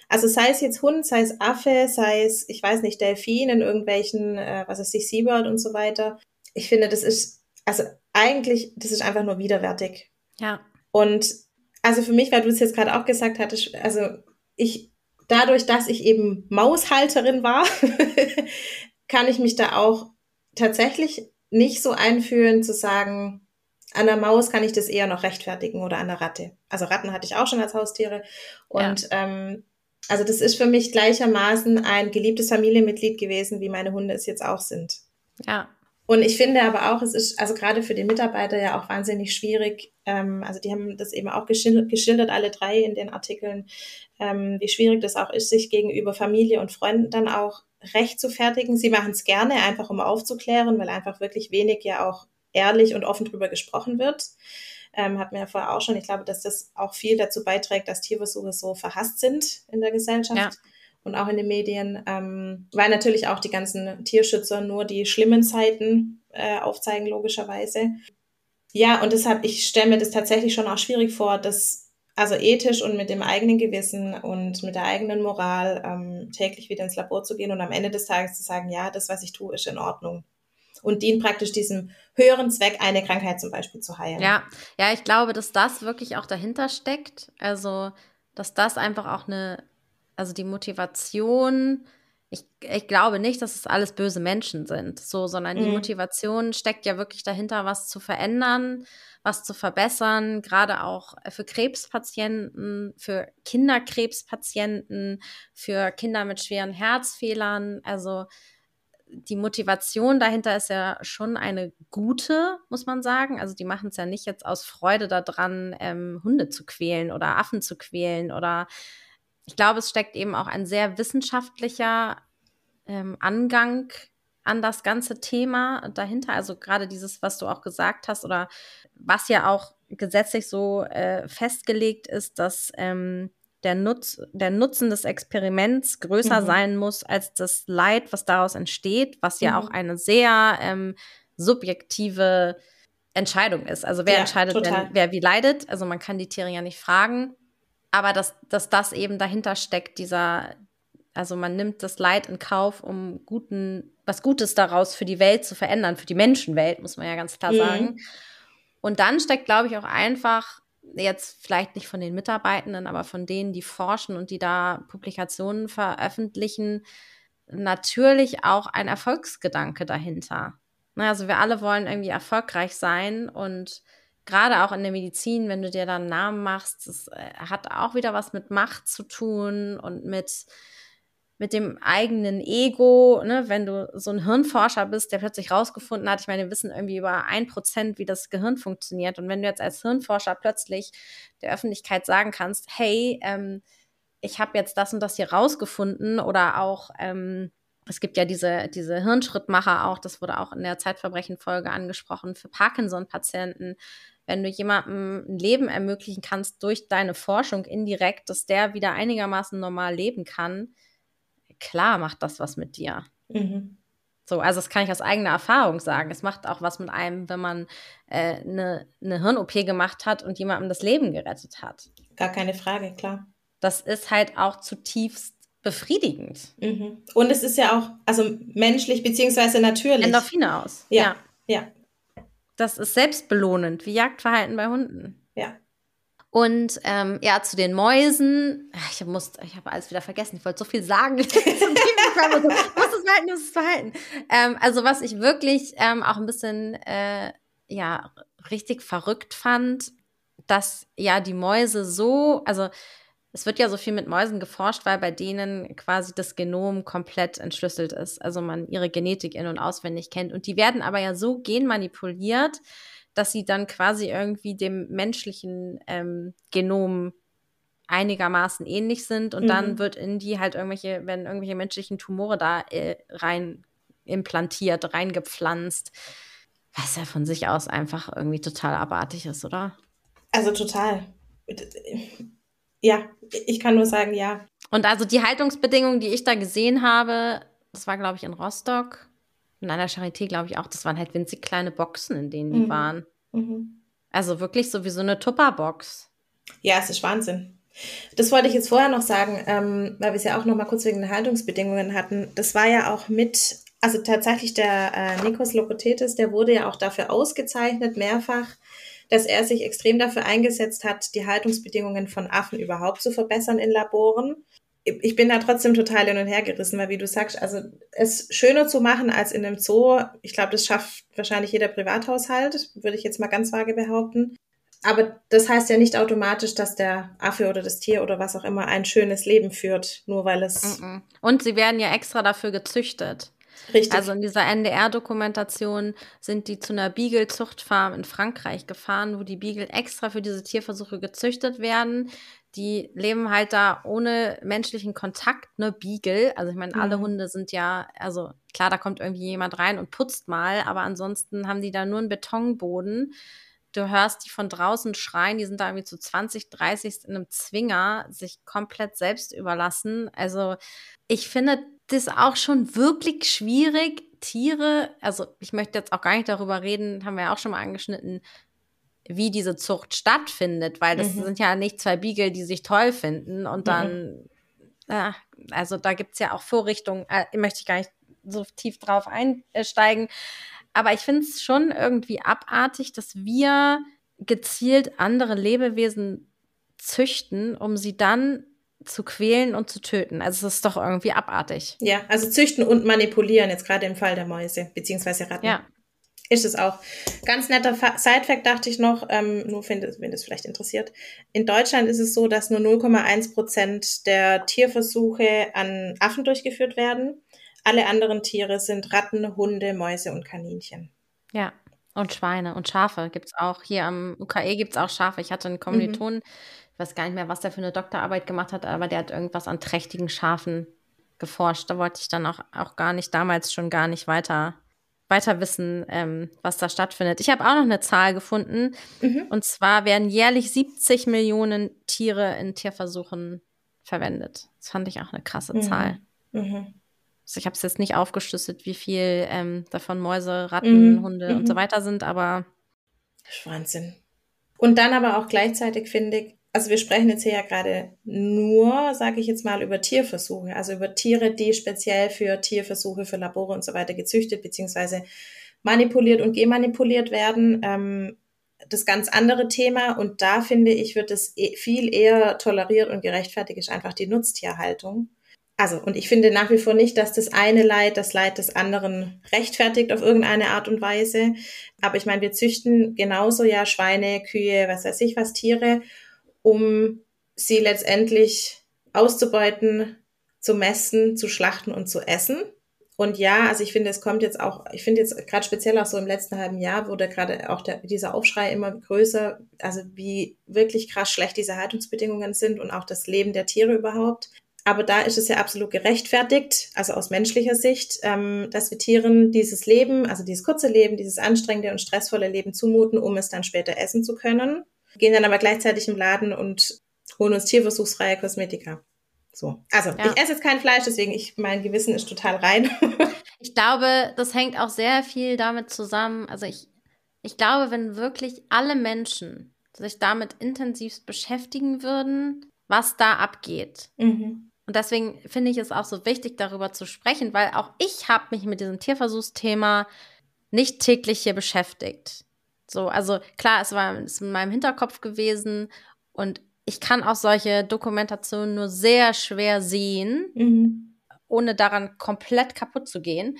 Also sei es jetzt Hund, sei es Affe, sei es, ich weiß nicht, Delfin in irgendwelchen, äh, was ist sich, Seabird und so weiter. Ich finde, das ist, also eigentlich, das ist einfach nur widerwärtig. Ja. Und also für mich, weil du es jetzt gerade auch gesagt hattest, also ich, dadurch, dass ich eben Maushalterin war, *laughs* kann ich mich da auch tatsächlich nicht so einfühlen zu sagen, an der Maus kann ich das eher noch rechtfertigen oder an der Ratte. Also Ratten hatte ich auch schon als Haustiere. Und ja. ähm, also das ist für mich gleichermaßen ein geliebtes Familienmitglied gewesen, wie meine Hunde es jetzt auch sind. Ja, und ich finde aber auch, es ist also gerade für den Mitarbeiter ja auch wahnsinnig schwierig. Ähm, also die haben das eben auch geschildert, geschildert alle drei in den Artikeln, ähm, wie schwierig das auch ist, sich gegenüber Familie und Freunden dann auch recht zu fertigen. Sie machen es gerne, einfach um aufzuklären, weil einfach wirklich wenig ja auch ehrlich und offen drüber gesprochen wird. Ähm, hat mir ja vorher auch schon, ich glaube, dass das auch viel dazu beiträgt, dass Tierversuche so verhasst sind in der Gesellschaft. Ja und auch in den Medien, ähm, weil natürlich auch die ganzen Tierschützer nur die schlimmen Zeiten äh, aufzeigen, logischerweise. Ja, und deshalb, ich stelle mir das tatsächlich schon auch schwierig vor, das also ethisch und mit dem eigenen Gewissen und mit der eigenen Moral ähm, täglich wieder ins Labor zu gehen und am Ende des Tages zu sagen, ja, das, was ich tue, ist in Ordnung. Und dient praktisch diesem höheren Zweck, eine Krankheit zum Beispiel zu heilen. Ja, ja, ich glaube, dass das wirklich auch dahinter steckt. Also, dass das einfach auch eine also die Motivation, ich, ich glaube nicht, dass es alles böse Menschen sind, so, sondern mhm. die Motivation steckt ja wirklich dahinter, was zu verändern, was zu verbessern, gerade auch für Krebspatienten, für Kinderkrebspatienten, für Kinder mit schweren Herzfehlern. Also die Motivation dahinter ist ja schon eine gute, muss man sagen. Also die machen es ja nicht jetzt aus Freude daran, ähm, Hunde zu quälen oder Affen zu quälen oder ich glaube, es steckt eben auch ein sehr wissenschaftlicher ähm, Angang an das ganze Thema dahinter. Also gerade dieses, was du auch gesagt hast oder was ja auch gesetzlich so äh, festgelegt ist, dass ähm, der, Nutz, der Nutzen des Experiments größer mhm. sein muss als das Leid, was daraus entsteht, was ja mhm. auch eine sehr ähm, subjektive Entscheidung ist. Also wer ja, entscheidet, wer, wer wie leidet? Also man kann die Tiere ja nicht fragen aber dass, dass das eben dahinter steckt, dieser, also man nimmt das Leid in Kauf, um guten, was Gutes daraus für die Welt zu verändern, für die Menschenwelt, muss man ja ganz klar mhm. sagen. Und dann steckt, glaube ich, auch einfach jetzt vielleicht nicht von den Mitarbeitenden, aber von denen, die forschen und die da Publikationen veröffentlichen, natürlich auch ein Erfolgsgedanke dahinter. Ne, also wir alle wollen irgendwie erfolgreich sein und gerade auch in der Medizin, wenn du dir dann Namen machst, das äh, hat auch wieder was mit Macht zu tun und mit mit dem eigenen Ego, ne, wenn du so ein Hirnforscher bist, der plötzlich rausgefunden hat, ich meine, wir wissen irgendwie über ein Prozent, wie das Gehirn funktioniert. Und wenn du jetzt als Hirnforscher plötzlich der Öffentlichkeit sagen kannst, hey, ähm, ich habe jetzt das und das hier rausgefunden oder auch ähm, es gibt ja diese, diese Hirnschrittmacher auch, das wurde auch in der Zeitverbrechen-Folge angesprochen, für Parkinson-Patienten. Wenn du jemandem ein Leben ermöglichen kannst durch deine Forschung indirekt, dass der wieder einigermaßen normal leben kann, klar macht das was mit dir. Mhm. So, also das kann ich aus eigener Erfahrung sagen. Es macht auch was mit einem, wenn man äh, eine, eine Hirn-OP gemacht hat und jemandem das Leben gerettet hat. Gar keine Frage, klar. Das ist halt auch zutiefst befriedigend. Mhm. Und es ist ja auch, also menschlich beziehungsweise natürlich. Endorphine aus. Ja, ja. Das ist selbstbelohnend, wie Jagdverhalten bei Hunden. Ja. Und ähm, ja, zu den Mäusen, ich habe ich alles wieder vergessen, ich wollte so viel sagen. *laughs* ich muss es verhalten, muss es verhalten. Ähm, also was ich wirklich ähm, auch ein bisschen äh, ja richtig verrückt fand, dass ja die Mäuse so, also es wird ja so viel mit Mäusen geforscht, weil bei denen quasi das Genom komplett entschlüsselt ist. Also man ihre Genetik in- und auswendig kennt. Und die werden aber ja so genmanipuliert, dass sie dann quasi irgendwie dem menschlichen ähm, Genom einigermaßen ähnlich sind und mhm. dann wird in die halt irgendwelche, wenn irgendwelche menschlichen Tumore da äh, rein implantiert, reingepflanzt, was ja von sich aus einfach irgendwie total abartig ist, oder? Also total. Ja, ich kann nur sagen, ja. Und also die Haltungsbedingungen, die ich da gesehen habe, das war, glaube ich, in Rostock, in einer Charité, glaube ich auch, das waren halt winzig kleine Boxen, in denen die mhm. waren. Mhm. Also wirklich so wie so eine Tupperbox. Ja, es ist Wahnsinn. Das wollte ich jetzt vorher noch sagen, ähm, weil wir es ja auch noch mal kurz wegen den Haltungsbedingungen hatten. Das war ja auch mit, also tatsächlich der äh, Nikos Lokotetis, der wurde ja auch dafür ausgezeichnet, mehrfach, dass er sich extrem dafür eingesetzt hat, die Haltungsbedingungen von Affen überhaupt zu verbessern in Laboren ich bin da trotzdem total hin und her gerissen, weil wie du sagst, also es schöner zu machen als in einem Zoo, ich glaube, das schafft wahrscheinlich jeder Privathaushalt, würde ich jetzt mal ganz vage behaupten. Aber das heißt ja nicht automatisch, dass der Affe oder das Tier oder was auch immer ein schönes Leben führt, nur weil es. Und sie werden ja extra dafür gezüchtet. Richtig. Also in dieser NDR-Dokumentation sind die zu einer Beagle-Zuchtfarm in Frankreich gefahren, wo die Beagle extra für diese Tierversuche gezüchtet werden die leben halt da ohne menschlichen Kontakt, ne, Beagle. Also ich meine, alle mhm. Hunde sind ja, also klar, da kommt irgendwie jemand rein und putzt mal, aber ansonsten haben die da nur einen Betonboden. Du hörst die von draußen schreien, die sind da irgendwie zu 20, 30 in einem Zwinger, sich komplett selbst überlassen. Also ich finde das auch schon wirklich schwierig, Tiere, also ich möchte jetzt auch gar nicht darüber reden, haben wir ja auch schon mal angeschnitten, wie diese Zucht stattfindet, weil das mhm. sind ja nicht zwei Beagle, die sich toll finden und dann, mhm. äh, also da gibt's ja auch Vorrichtungen, äh, möchte ich gar nicht so tief drauf einsteigen, aber ich finde es schon irgendwie abartig, dass wir gezielt andere Lebewesen züchten, um sie dann zu quälen und zu töten. Also es ist doch irgendwie abartig. Ja, also züchten und manipulieren, jetzt gerade im Fall der Mäuse, beziehungsweise Ratten. Ja, ist es auch. Ganz netter Sidefact dachte ich noch, ähm, nur finde, wenn das vielleicht interessiert. In Deutschland ist es so, dass nur 0,1 Prozent der Tierversuche an Affen durchgeführt werden. Alle anderen Tiere sind Ratten, Hunde, Mäuse und Kaninchen. Ja, und Schweine und Schafe gibt es auch. Hier am UKE gibt es auch Schafe. Ich hatte einen Kommiliton, mhm. Ich weiß gar nicht mehr, was der für eine Doktorarbeit gemacht hat, aber der hat irgendwas an trächtigen Schafen geforscht. Da wollte ich dann auch, auch gar nicht, damals schon gar nicht weiter weiter wissen, ähm, was da stattfindet. Ich habe auch noch eine Zahl gefunden. Mhm. Und zwar werden jährlich 70 Millionen Tiere in Tierversuchen verwendet. Das fand ich auch eine krasse mhm. Zahl. Mhm. Also ich habe es jetzt nicht aufgeschlüsselt, wie viel ähm, davon Mäuse, Ratten, mhm. Hunde und so mhm. weiter sind, aber. Wahnsinn. Und dann aber auch gleichzeitig finde ich, also wir sprechen jetzt hier ja gerade nur, sage ich jetzt mal, über Tierversuche, also über Tiere, die speziell für Tierversuche, für Labore und so weiter gezüchtet beziehungsweise manipuliert und gemanipuliert werden. Ähm, das ganz andere Thema und da finde ich, wird es e-, viel eher toleriert und gerechtfertigt ist einfach die Nutztierhaltung. Also, und ich finde nach wie vor nicht, dass das eine Leid das Leid des anderen rechtfertigt auf irgendeine Art und Weise. Aber ich meine, wir züchten genauso ja Schweine, Kühe, was weiß ich was, Tiere, um sie letztendlich auszubeuten, zu messen, zu schlachten und zu essen. Und ja, also ich finde, es kommt jetzt auch, ich finde jetzt gerade speziell auch so im letzten halben Jahr wurde gerade auch der, dieser Aufschrei immer größer, also wie wirklich krass schlecht diese Haltungsbedingungen sind und auch das Leben der Tiere überhaupt. Aber da ist es ja absolut gerechtfertigt, also aus menschlicher Sicht, ähm, dass wir Tieren dieses Leben, also dieses kurze Leben, dieses anstrengende und stressvolle Leben zumuten, um es dann später essen zu können. Gehen dann aber gleichzeitig im Laden und holen uns tierversuchsfreie Kosmetika. So. Also, ja. ich esse jetzt kein Fleisch, deswegen ich, mein Gewissen ist total rein. *laughs* ich glaube, das hängt auch sehr viel damit zusammen. Also, ich, ich glaube, wenn wirklich alle Menschen sich damit intensiv beschäftigen würden, was da abgeht. Mhm. Und deswegen finde ich es auch so wichtig, darüber zu sprechen, weil auch ich habe mich mit diesem Tierversuchsthema nicht täglich hier beschäftigt. So, also klar, es war es in meinem Hinterkopf gewesen und ich kann auch solche Dokumentationen nur sehr schwer sehen, mhm. ohne daran komplett kaputt zu gehen.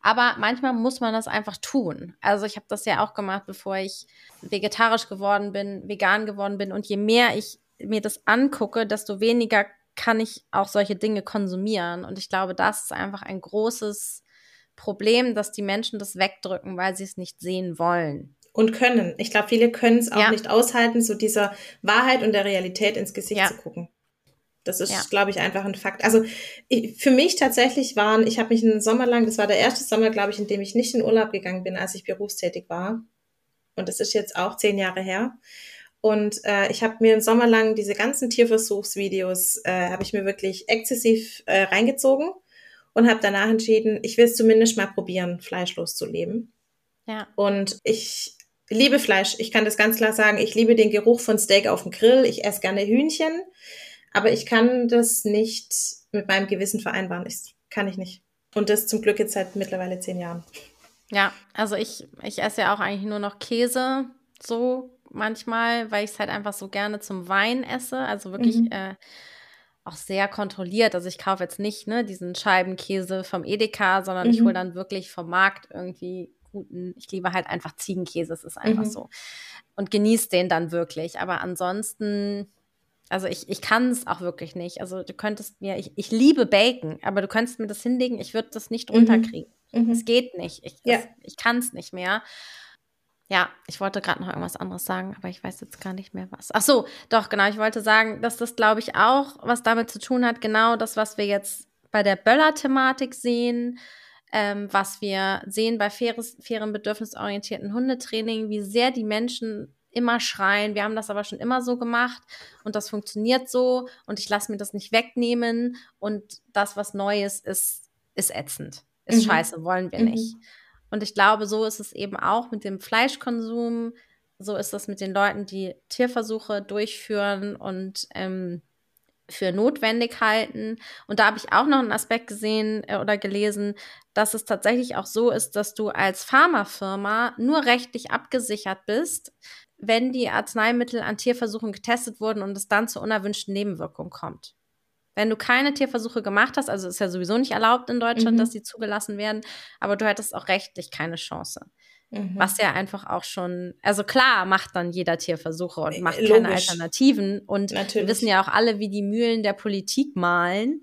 Aber manchmal muss man das einfach tun. Also ich habe das ja auch gemacht, bevor ich vegetarisch geworden bin, vegan geworden bin. Und je mehr ich mir das angucke, desto weniger kann ich auch solche Dinge konsumieren. Und ich glaube, das ist einfach ein großes Problem, dass die Menschen das wegdrücken, weil sie es nicht sehen wollen und können. Ich glaube, viele können es auch ja. nicht aushalten, so dieser Wahrheit und der Realität ins Gesicht ja. zu gucken. Das ist, ja. glaube ich, einfach ein Fakt. Also ich, für mich tatsächlich waren, ich habe mich einen Sommer lang, das war der erste Sommer, glaube ich, in dem ich nicht in Urlaub gegangen bin, als ich berufstätig war. Und das ist jetzt auch zehn Jahre her. Und äh, ich habe mir einen Sommer lang diese ganzen Tierversuchsvideos, äh, habe ich mir wirklich exzessiv äh, reingezogen und habe danach entschieden, ich will es zumindest mal probieren, fleischlos zu leben. Ja. Und ich liebe Fleisch. Ich kann das ganz klar sagen. Ich liebe den Geruch von Steak auf dem Grill. Ich esse gerne Hühnchen. Aber ich kann das nicht mit meinem Gewissen vereinbaren. Ich, kann ich nicht. Und das zum Glück jetzt seit mittlerweile zehn Jahren. Ja, also ich, ich esse ja auch eigentlich nur noch Käse so manchmal, weil ich es halt einfach so gerne zum Wein esse. Also wirklich mhm. äh, auch sehr kontrolliert. Also ich kaufe jetzt nicht ne, diesen Scheibenkäse vom Edeka, sondern mhm. ich hole dann wirklich vom Markt irgendwie guten, ich liebe halt einfach Ziegenkäse, es ist einfach mhm. so. Und genieße den dann wirklich. Aber ansonsten, also ich, ich kann es auch wirklich nicht. Also du könntest mir, ich, ich liebe Bacon, aber du könntest mir das hinlegen, ich würde das nicht runterkriegen. Mhm. Es geht nicht. Ich, ja. ich kann es nicht mehr. Ja, ich wollte gerade noch irgendwas anderes sagen, aber ich weiß jetzt gar nicht mehr was. Ach so, doch, genau. Ich wollte sagen, dass das, glaube ich, auch was damit zu tun hat, genau das, was wir jetzt bei der Böller-Thematik sehen, ähm, was wir sehen bei faires, fairen, bedürfnisorientierten Hundetraining, wie sehr die Menschen immer schreien. Wir haben das aber schon immer so gemacht und das funktioniert so und ich lasse mir das nicht wegnehmen und das, was Neues ist, ist ätzend. Ist mhm. scheiße, wollen wir mhm. nicht. Und ich glaube, so ist es eben auch mit dem Fleischkonsum. So ist es mit den Leuten, die Tierversuche durchführen und ähm, für notwendig halten. Und da habe ich auch noch einen Aspekt gesehen äh, oder gelesen, dass es tatsächlich auch so ist, dass du als Pharmafirma nur rechtlich abgesichert bist, wenn die Arzneimittel an Tierversuchen getestet wurden und es dann zu unerwünschten Nebenwirkungen kommt. Wenn du keine Tierversuche gemacht hast, also ist ja sowieso nicht erlaubt in Deutschland, mhm. dass sie zugelassen werden, aber du hättest auch rechtlich keine Chance. Mhm. Was ja einfach auch schon, also klar macht dann jeder Tierversuche und macht Logisch. keine Alternativen. Und Natürlich. wir wissen ja auch alle, wie die Mühlen der Politik malen.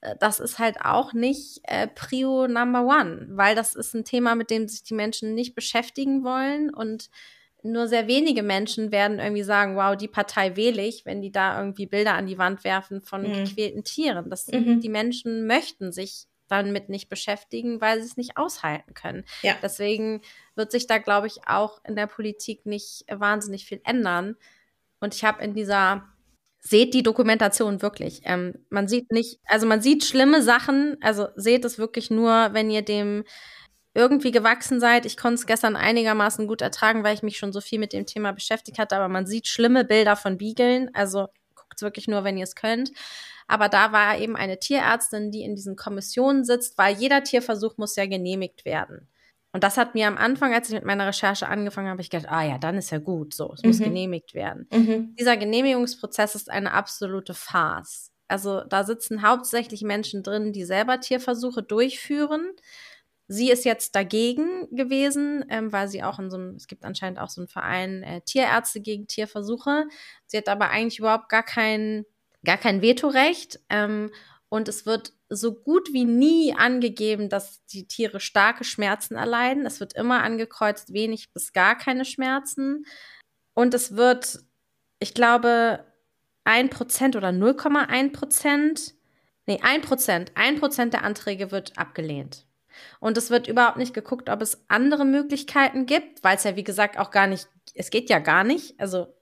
Äh, das ist halt auch nicht äh, Prio Number One, weil das ist ein Thema, mit dem sich die Menschen nicht beschäftigen wollen und nur sehr wenige Menschen werden irgendwie sagen, wow, die Partei wähle ich, wenn die da irgendwie Bilder an die Wand werfen von mhm. gequälten Tieren. Das, mhm. Die Menschen möchten sich damit nicht beschäftigen, weil sie es nicht aushalten können. Ja. Deswegen wird sich da, glaube ich, auch in der Politik nicht wahnsinnig viel ändern. Und ich habe in dieser seht die Dokumentation wirklich. Ähm, man sieht nicht, also man sieht schlimme Sachen, also seht es wirklich nur, wenn ihr dem irgendwie gewachsen seid. Ich konnte es gestern einigermaßen gut ertragen, weil ich mich schon so viel mit dem Thema beschäftigt hatte. Aber man sieht schlimme Bilder von Biegeln. Also guckt wirklich nur, wenn ihr es könnt. Aber da war eben eine Tierärztin, die in diesen Kommissionen sitzt, weil jeder Tierversuch muss ja genehmigt werden. Und das hat mir am Anfang, als ich mit meiner Recherche angefangen habe, ich gedacht, ah ja, dann ist ja gut, so, es mhm. muss genehmigt werden. Mhm. Dieser Genehmigungsprozess ist eine absolute Farce. Also da sitzen hauptsächlich Menschen drin, die selber Tierversuche durchführen. Sie ist jetzt dagegen gewesen, ähm, weil sie auch in so einem, es gibt anscheinend auch so einen Verein äh, Tierärzte gegen Tierversuche. Sie hat aber eigentlich überhaupt gar kein, gar kein Vetorecht. Ähm, und es wird so gut wie nie angegeben, dass die Tiere starke Schmerzen erleiden. Es wird immer angekreuzt, wenig bis gar keine Schmerzen. Und es wird, ich glaube, 1% oder 0,1%, nee, 1%, 1% der Anträge wird abgelehnt. Und es wird überhaupt nicht geguckt, ob es andere Möglichkeiten gibt, weil es ja, wie gesagt, auch gar nicht, es geht ja gar nicht. Also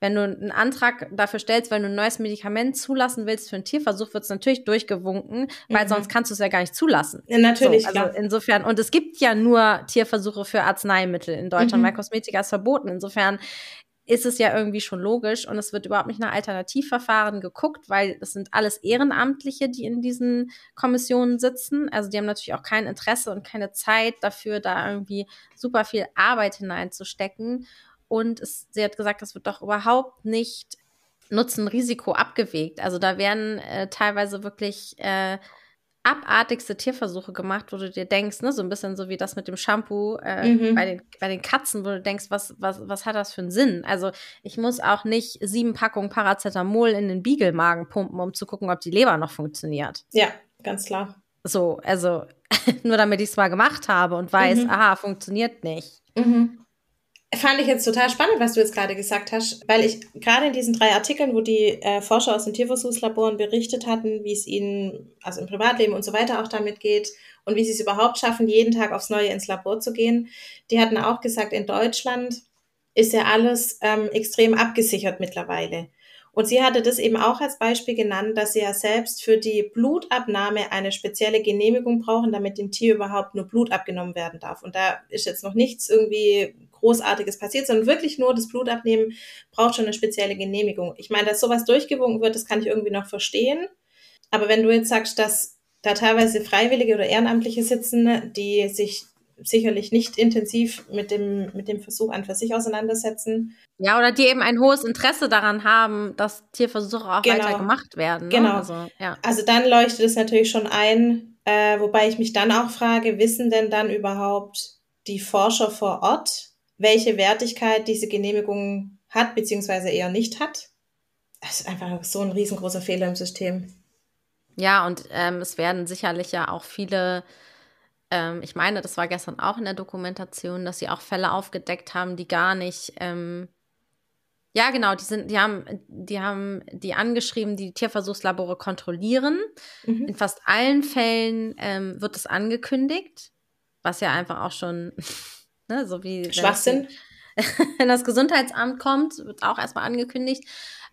wenn du einen Antrag dafür stellst, weil du ein neues Medikament zulassen willst für einen Tierversuch, wird es natürlich durchgewunken, weil mhm. sonst kannst du es ja gar nicht zulassen. Ja, natürlich. So, also klar. insofern, und es gibt ja nur Tierversuche für Arzneimittel in Deutschland, mhm. weil Kosmetika ist verboten. Insofern ist es ja irgendwie schon logisch und es wird überhaupt nicht nach Alternativverfahren geguckt, weil es sind alles Ehrenamtliche, die in diesen Kommissionen sitzen. Also die haben natürlich auch kein Interesse und keine Zeit dafür, da irgendwie super viel Arbeit hineinzustecken. Und es, sie hat gesagt, das wird doch überhaupt nicht Nutzen-Risiko abgewegt. Also da werden äh, teilweise wirklich äh, abartigste Tierversuche gemacht, wo du dir denkst, ne, so ein bisschen so wie das mit dem Shampoo äh, mhm. bei, den, bei den Katzen, wo du denkst, was, was, was hat das für einen Sinn? Also ich muss auch nicht sieben Packungen Paracetamol in den Biegelmagen pumpen, um zu gucken, ob die Leber noch funktioniert. Ja, ganz klar. So, also *laughs* nur damit ich es mal gemacht habe und weiß, mhm. aha, funktioniert nicht. Mhm. Fand ich jetzt total spannend, was du jetzt gerade gesagt hast, weil ich gerade in diesen drei Artikeln, wo die äh, Forscher aus den Tierversuchslaboren berichtet hatten, wie es ihnen, also im Privatleben und so weiter auch damit geht und wie sie es überhaupt schaffen, jeden Tag aufs Neue ins Labor zu gehen, die hatten auch gesagt, in Deutschland ist ja alles ähm, extrem abgesichert mittlerweile. Und sie hatte das eben auch als Beispiel genannt, dass sie ja selbst für die Blutabnahme eine spezielle Genehmigung brauchen, damit dem Tier überhaupt nur Blut abgenommen werden darf. Und da ist jetzt noch nichts irgendwie Großartiges passiert, sondern wirklich nur das Blutabnehmen braucht schon eine spezielle Genehmigung. Ich meine, dass sowas durchgewunken wird, das kann ich irgendwie noch verstehen. Aber wenn du jetzt sagst, dass da teilweise Freiwillige oder Ehrenamtliche sitzen, die sich sicherlich nicht intensiv mit dem, mit dem Versuch an für sich auseinandersetzen. Ja, oder die eben ein hohes Interesse daran haben, dass Tierversuche auch genau. weiter gemacht werden. Ne? Genau. Also, ja. also dann leuchtet es natürlich schon ein, äh, wobei ich mich dann auch frage, wissen denn dann überhaupt die Forscher vor Ort, welche Wertigkeit diese Genehmigung hat, beziehungsweise eher nicht hat? Das ist einfach so ein riesengroßer Fehler im System. Ja, und ähm, es werden sicherlich ja auch viele ähm, ich meine, das war gestern auch in der Dokumentation, dass sie auch Fälle aufgedeckt haben, die gar nicht, ähm, ja, genau, die sind, die haben, die haben die angeschrieben, die Tierversuchslabore kontrollieren. Mhm. In fast allen Fällen ähm, wird es angekündigt, was ja einfach auch schon, ne, so wie Schwachsinn. *laughs* Wenn das Gesundheitsamt kommt, wird auch erstmal angekündigt.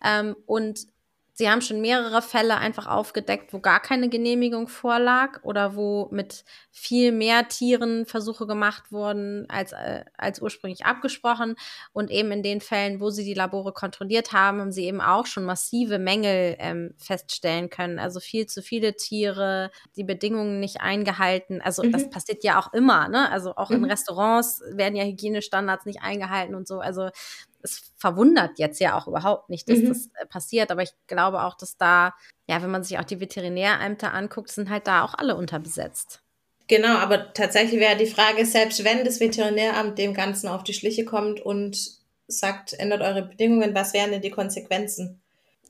Ähm, und Sie haben schon mehrere Fälle einfach aufgedeckt, wo gar keine Genehmigung vorlag oder wo mit viel mehr Tieren Versuche gemacht wurden als, äh, als ursprünglich abgesprochen. Und eben in den Fällen, wo sie die Labore kontrolliert haben, haben sie eben auch schon massive Mängel ähm, feststellen können. Also viel zu viele Tiere, die Bedingungen nicht eingehalten. Also mhm. das passiert ja auch immer, ne? Also auch mhm. in Restaurants werden ja Hygienestandards nicht eingehalten und so. Also es verwundert jetzt ja auch überhaupt nicht, dass mhm. das äh, passiert, aber ich glaube auch, dass da, ja, wenn man sich auch die Veterinärämter anguckt, sind halt da auch alle unterbesetzt. Genau, aber tatsächlich wäre die Frage, selbst wenn das Veterinäramt dem Ganzen auf die Schliche kommt und sagt, ändert eure Bedingungen, was wären denn die Konsequenzen?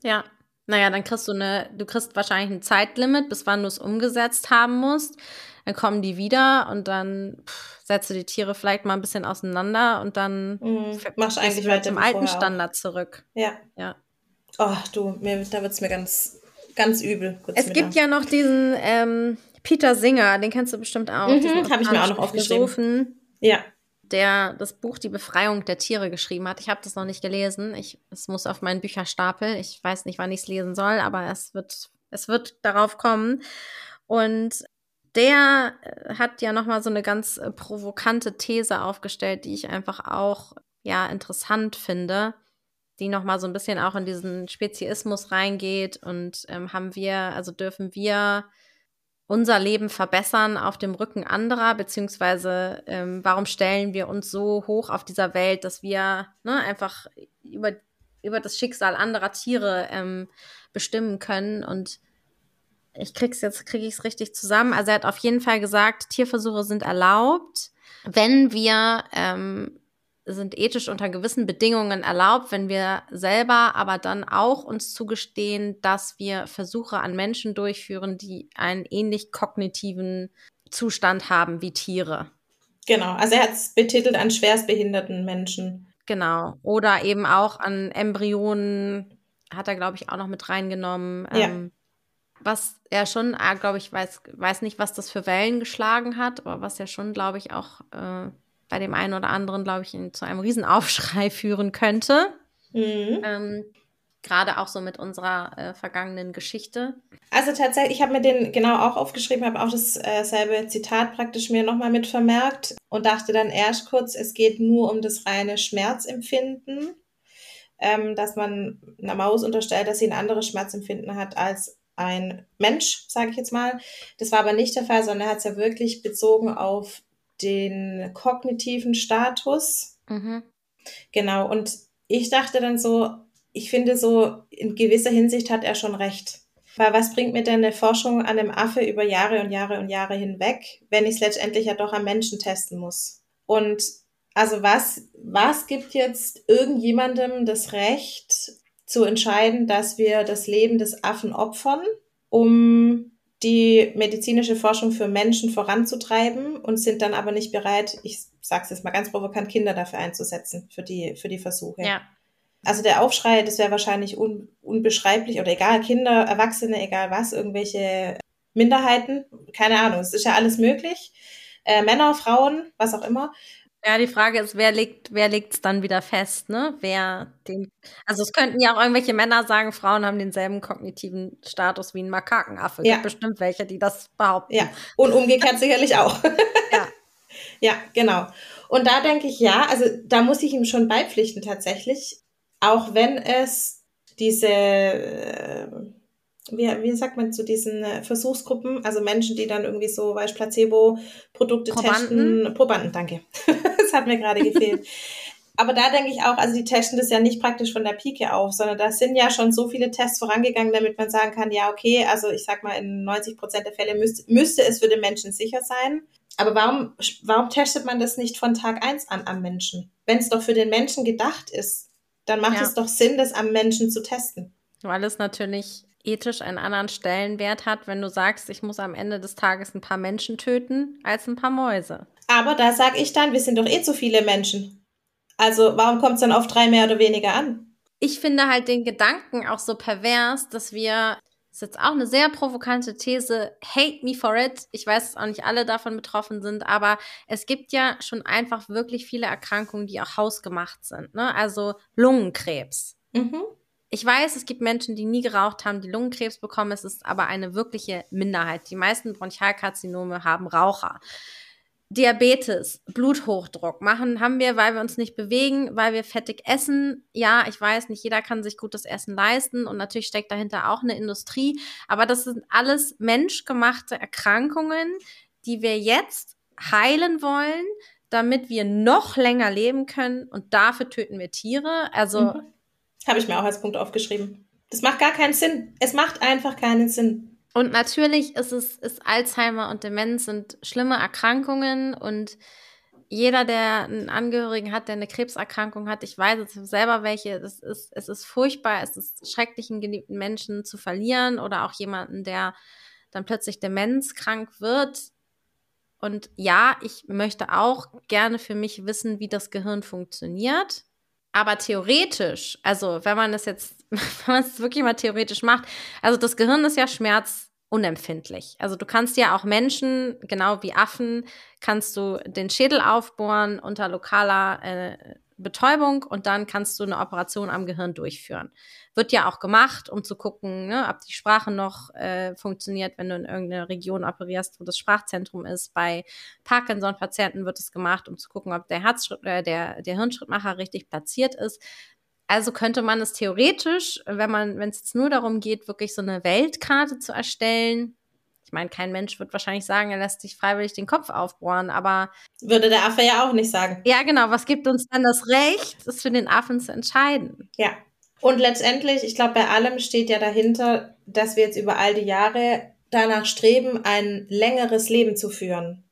Ja, naja, dann kriegst du eine, du kriegst wahrscheinlich ein Zeitlimit, bis wann du es umgesetzt haben musst. Dann kommen die wieder und dann pff, setzt du die Tiere vielleicht mal ein bisschen auseinander und dann mhm. machst eigentlich weiter zum alten Standard zurück. Ja. Ja. Oh, du, mir, da wird's mir ganz, ganz übel. Es gibt da. ja noch diesen ähm, Peter Singer, den kennst du bestimmt auch. Mhm, Habe ich mir auch noch aufgeschrieben. Ja der das Buch Die Befreiung der Tiere geschrieben hat. Ich habe das noch nicht gelesen. Ich, es muss auf meinen Bücherstapel. Ich weiß nicht, wann ich es lesen soll, aber es wird, es wird darauf kommen. Und der äh, hat ja noch mal so eine ganz äh, provokante These aufgestellt, die ich einfach auch ja interessant finde, die noch mal so ein bisschen auch in diesen Speziismus reingeht und ähm, haben wir, also dürfen wir unser Leben verbessern auf dem Rücken anderer, beziehungsweise ähm, warum stellen wir uns so hoch auf dieser Welt, dass wir ne, einfach über, über das Schicksal anderer Tiere ähm, bestimmen können und ich krieg's jetzt, kriege ich es richtig zusammen. Also er hat auf jeden Fall gesagt, Tierversuche sind erlaubt, wenn wir ähm, sind ethisch unter gewissen Bedingungen erlaubt, wenn wir selber aber dann auch uns zugestehen, dass wir Versuche an Menschen durchführen, die einen ähnlich kognitiven Zustand haben wie Tiere. Genau, also er hat es betitelt an schwerstbehinderten Menschen. Genau. Oder eben auch an Embryonen, hat er, glaube ich, auch noch mit reingenommen. Ja. Ähm, was er schon, äh, glaube ich, weiß, weiß nicht, was das für Wellen geschlagen hat, aber was ja schon, glaube ich, auch äh, bei dem einen oder anderen, glaube ich, in, zu einem Riesenaufschrei *laughs* führen könnte. Mhm. Ähm, Gerade auch so mit unserer äh, vergangenen Geschichte. Also tatsächlich, ich habe mir den genau auch aufgeschrieben, habe auch dasselbe äh, Zitat praktisch mir nochmal mit vermerkt und dachte dann erst kurz, es geht nur um das reine Schmerzempfinden, ähm, dass man einer Maus unterstellt, dass sie ein anderes Schmerzempfinden hat als ein Mensch, sage ich jetzt mal. Das war aber nicht der Fall, sondern er hat es ja wirklich bezogen auf den kognitiven Status. Mhm. Genau, und ich dachte dann so, ich finde so, in gewisser Hinsicht hat er schon recht. Weil was bringt mir denn eine Forschung an einem Affe über Jahre und Jahre und Jahre hinweg, wenn ich es letztendlich ja doch am Menschen testen muss? Und also was, was gibt jetzt irgendjemandem das Recht zu entscheiden, dass wir das Leben des Affen opfern, um die medizinische Forschung für Menschen voranzutreiben und sind dann aber nicht bereit, ich sage es jetzt mal ganz provokant, Kinder dafür einzusetzen, für die, für die Versuche. Ja. Also der Aufschrei, das wäre wahrscheinlich un, unbeschreiblich oder egal, Kinder, Erwachsene, egal was, irgendwelche Minderheiten, keine Ahnung, es ist ja alles möglich. Äh, Männer, Frauen, was auch immer. Ja, die Frage ist, wer legt, wer legt es dann wieder fest, ne? Wer den, also es könnten ja auch irgendwelche Männer sagen, Frauen haben denselben kognitiven Status wie ein Makakenaffe. Ja. Gibt bestimmt welche, die das behaupten. Ja, und umgekehrt sicherlich auch. ja. *laughs* Ja, genau. Und da denke ich, ja, also da muss ich ihm schon beipflichten tatsächlich, auch wenn es diese äh, wie, wie sagt man zu diesen äh, Versuchsgruppen, also Menschen, die dann irgendwie so, weißt Placebo-Produkte testen. Probanden, danke. *laughs* das hat mir gerade gefehlt. Aber da denke ich auch, also die testen das ja nicht praktisch von der Pike auf, sondern da sind ja schon so viele Tests vorangegangen, damit man sagen kann, ja, okay, also ich sag mal, in 90 Prozent der Fälle müsste, müsste es für den Menschen sicher sein. Aber warum, warum testet man das nicht von Tag eins an am Menschen? Wenn es doch für den Menschen gedacht ist, dann macht ja. es doch Sinn, das am Menschen zu testen. Weil es natürlich ethisch einen anderen Stellenwert hat, wenn du sagst, ich muss am Ende des Tages ein paar Menschen töten, als ein paar Mäuse. Aber da sage ich dann, wir sind doch eh zu viele Menschen. Also warum kommt es dann auf drei mehr oder weniger an? Ich finde halt den Gedanken auch so pervers, dass wir, das ist jetzt auch eine sehr provokante These, hate me for it. Ich weiß, dass auch nicht alle davon betroffen sind, aber es gibt ja schon einfach wirklich viele Erkrankungen, die auch hausgemacht sind. Ne? Also Lungenkrebs. Mhm. Ich weiß, es gibt Menschen, die nie geraucht haben, die Lungenkrebs bekommen. Es ist aber eine wirkliche Minderheit. Die meisten Bronchialkarzinome haben Raucher. Diabetes, Bluthochdruck machen haben wir, weil wir uns nicht bewegen, weil wir fettig essen. Ja, ich weiß, nicht jeder kann sich gutes Essen leisten und natürlich steckt dahinter auch eine Industrie, aber das sind alles menschgemachte Erkrankungen, die wir jetzt heilen wollen, damit wir noch länger leben können und dafür töten wir Tiere. Also mhm. Habe ich mir auch als Punkt aufgeschrieben. Das macht gar keinen Sinn. Es macht einfach keinen Sinn. Und natürlich ist es, ist Alzheimer und Demenz sind schlimme Erkrankungen und jeder, der einen Angehörigen hat, der eine Krebserkrankung hat, ich weiß es selber welche, es ist, es ist furchtbar, es ist schrecklich, einen geliebten Menschen zu verlieren oder auch jemanden, der dann plötzlich demenzkrank wird. Und ja, ich möchte auch gerne für mich wissen, wie das Gehirn funktioniert. Aber theoretisch, also wenn man das jetzt, *laughs* wenn man es wirklich mal theoretisch macht, also das Gehirn ist ja schmerzunempfindlich. Also du kannst ja auch Menschen, genau wie Affen, kannst du den Schädel aufbohren unter lokaler äh, Betäubung und dann kannst du eine Operation am Gehirn durchführen. Wird ja auch gemacht, um zu gucken, ne, ob die Sprache noch äh, funktioniert, wenn du in irgendeiner Region operierst, wo das Sprachzentrum ist. Bei Parkinson-Patienten wird es gemacht, um zu gucken, ob der Herzschritt, äh, der, der Hirnschrittmacher richtig platziert ist. Also könnte man es theoretisch, wenn wenn es jetzt nur darum geht, wirklich so eine Weltkarte zu erstellen, meine, kein Mensch wird wahrscheinlich sagen, er lässt sich freiwillig den Kopf aufbohren, aber. Würde der Affe ja auch nicht sagen. Ja, genau. Was gibt uns dann das Recht, es für den Affen zu entscheiden? Ja. Und letztendlich, ich glaube, bei allem steht ja dahinter, dass wir jetzt über all die Jahre danach streben, ein längeres Leben zu führen.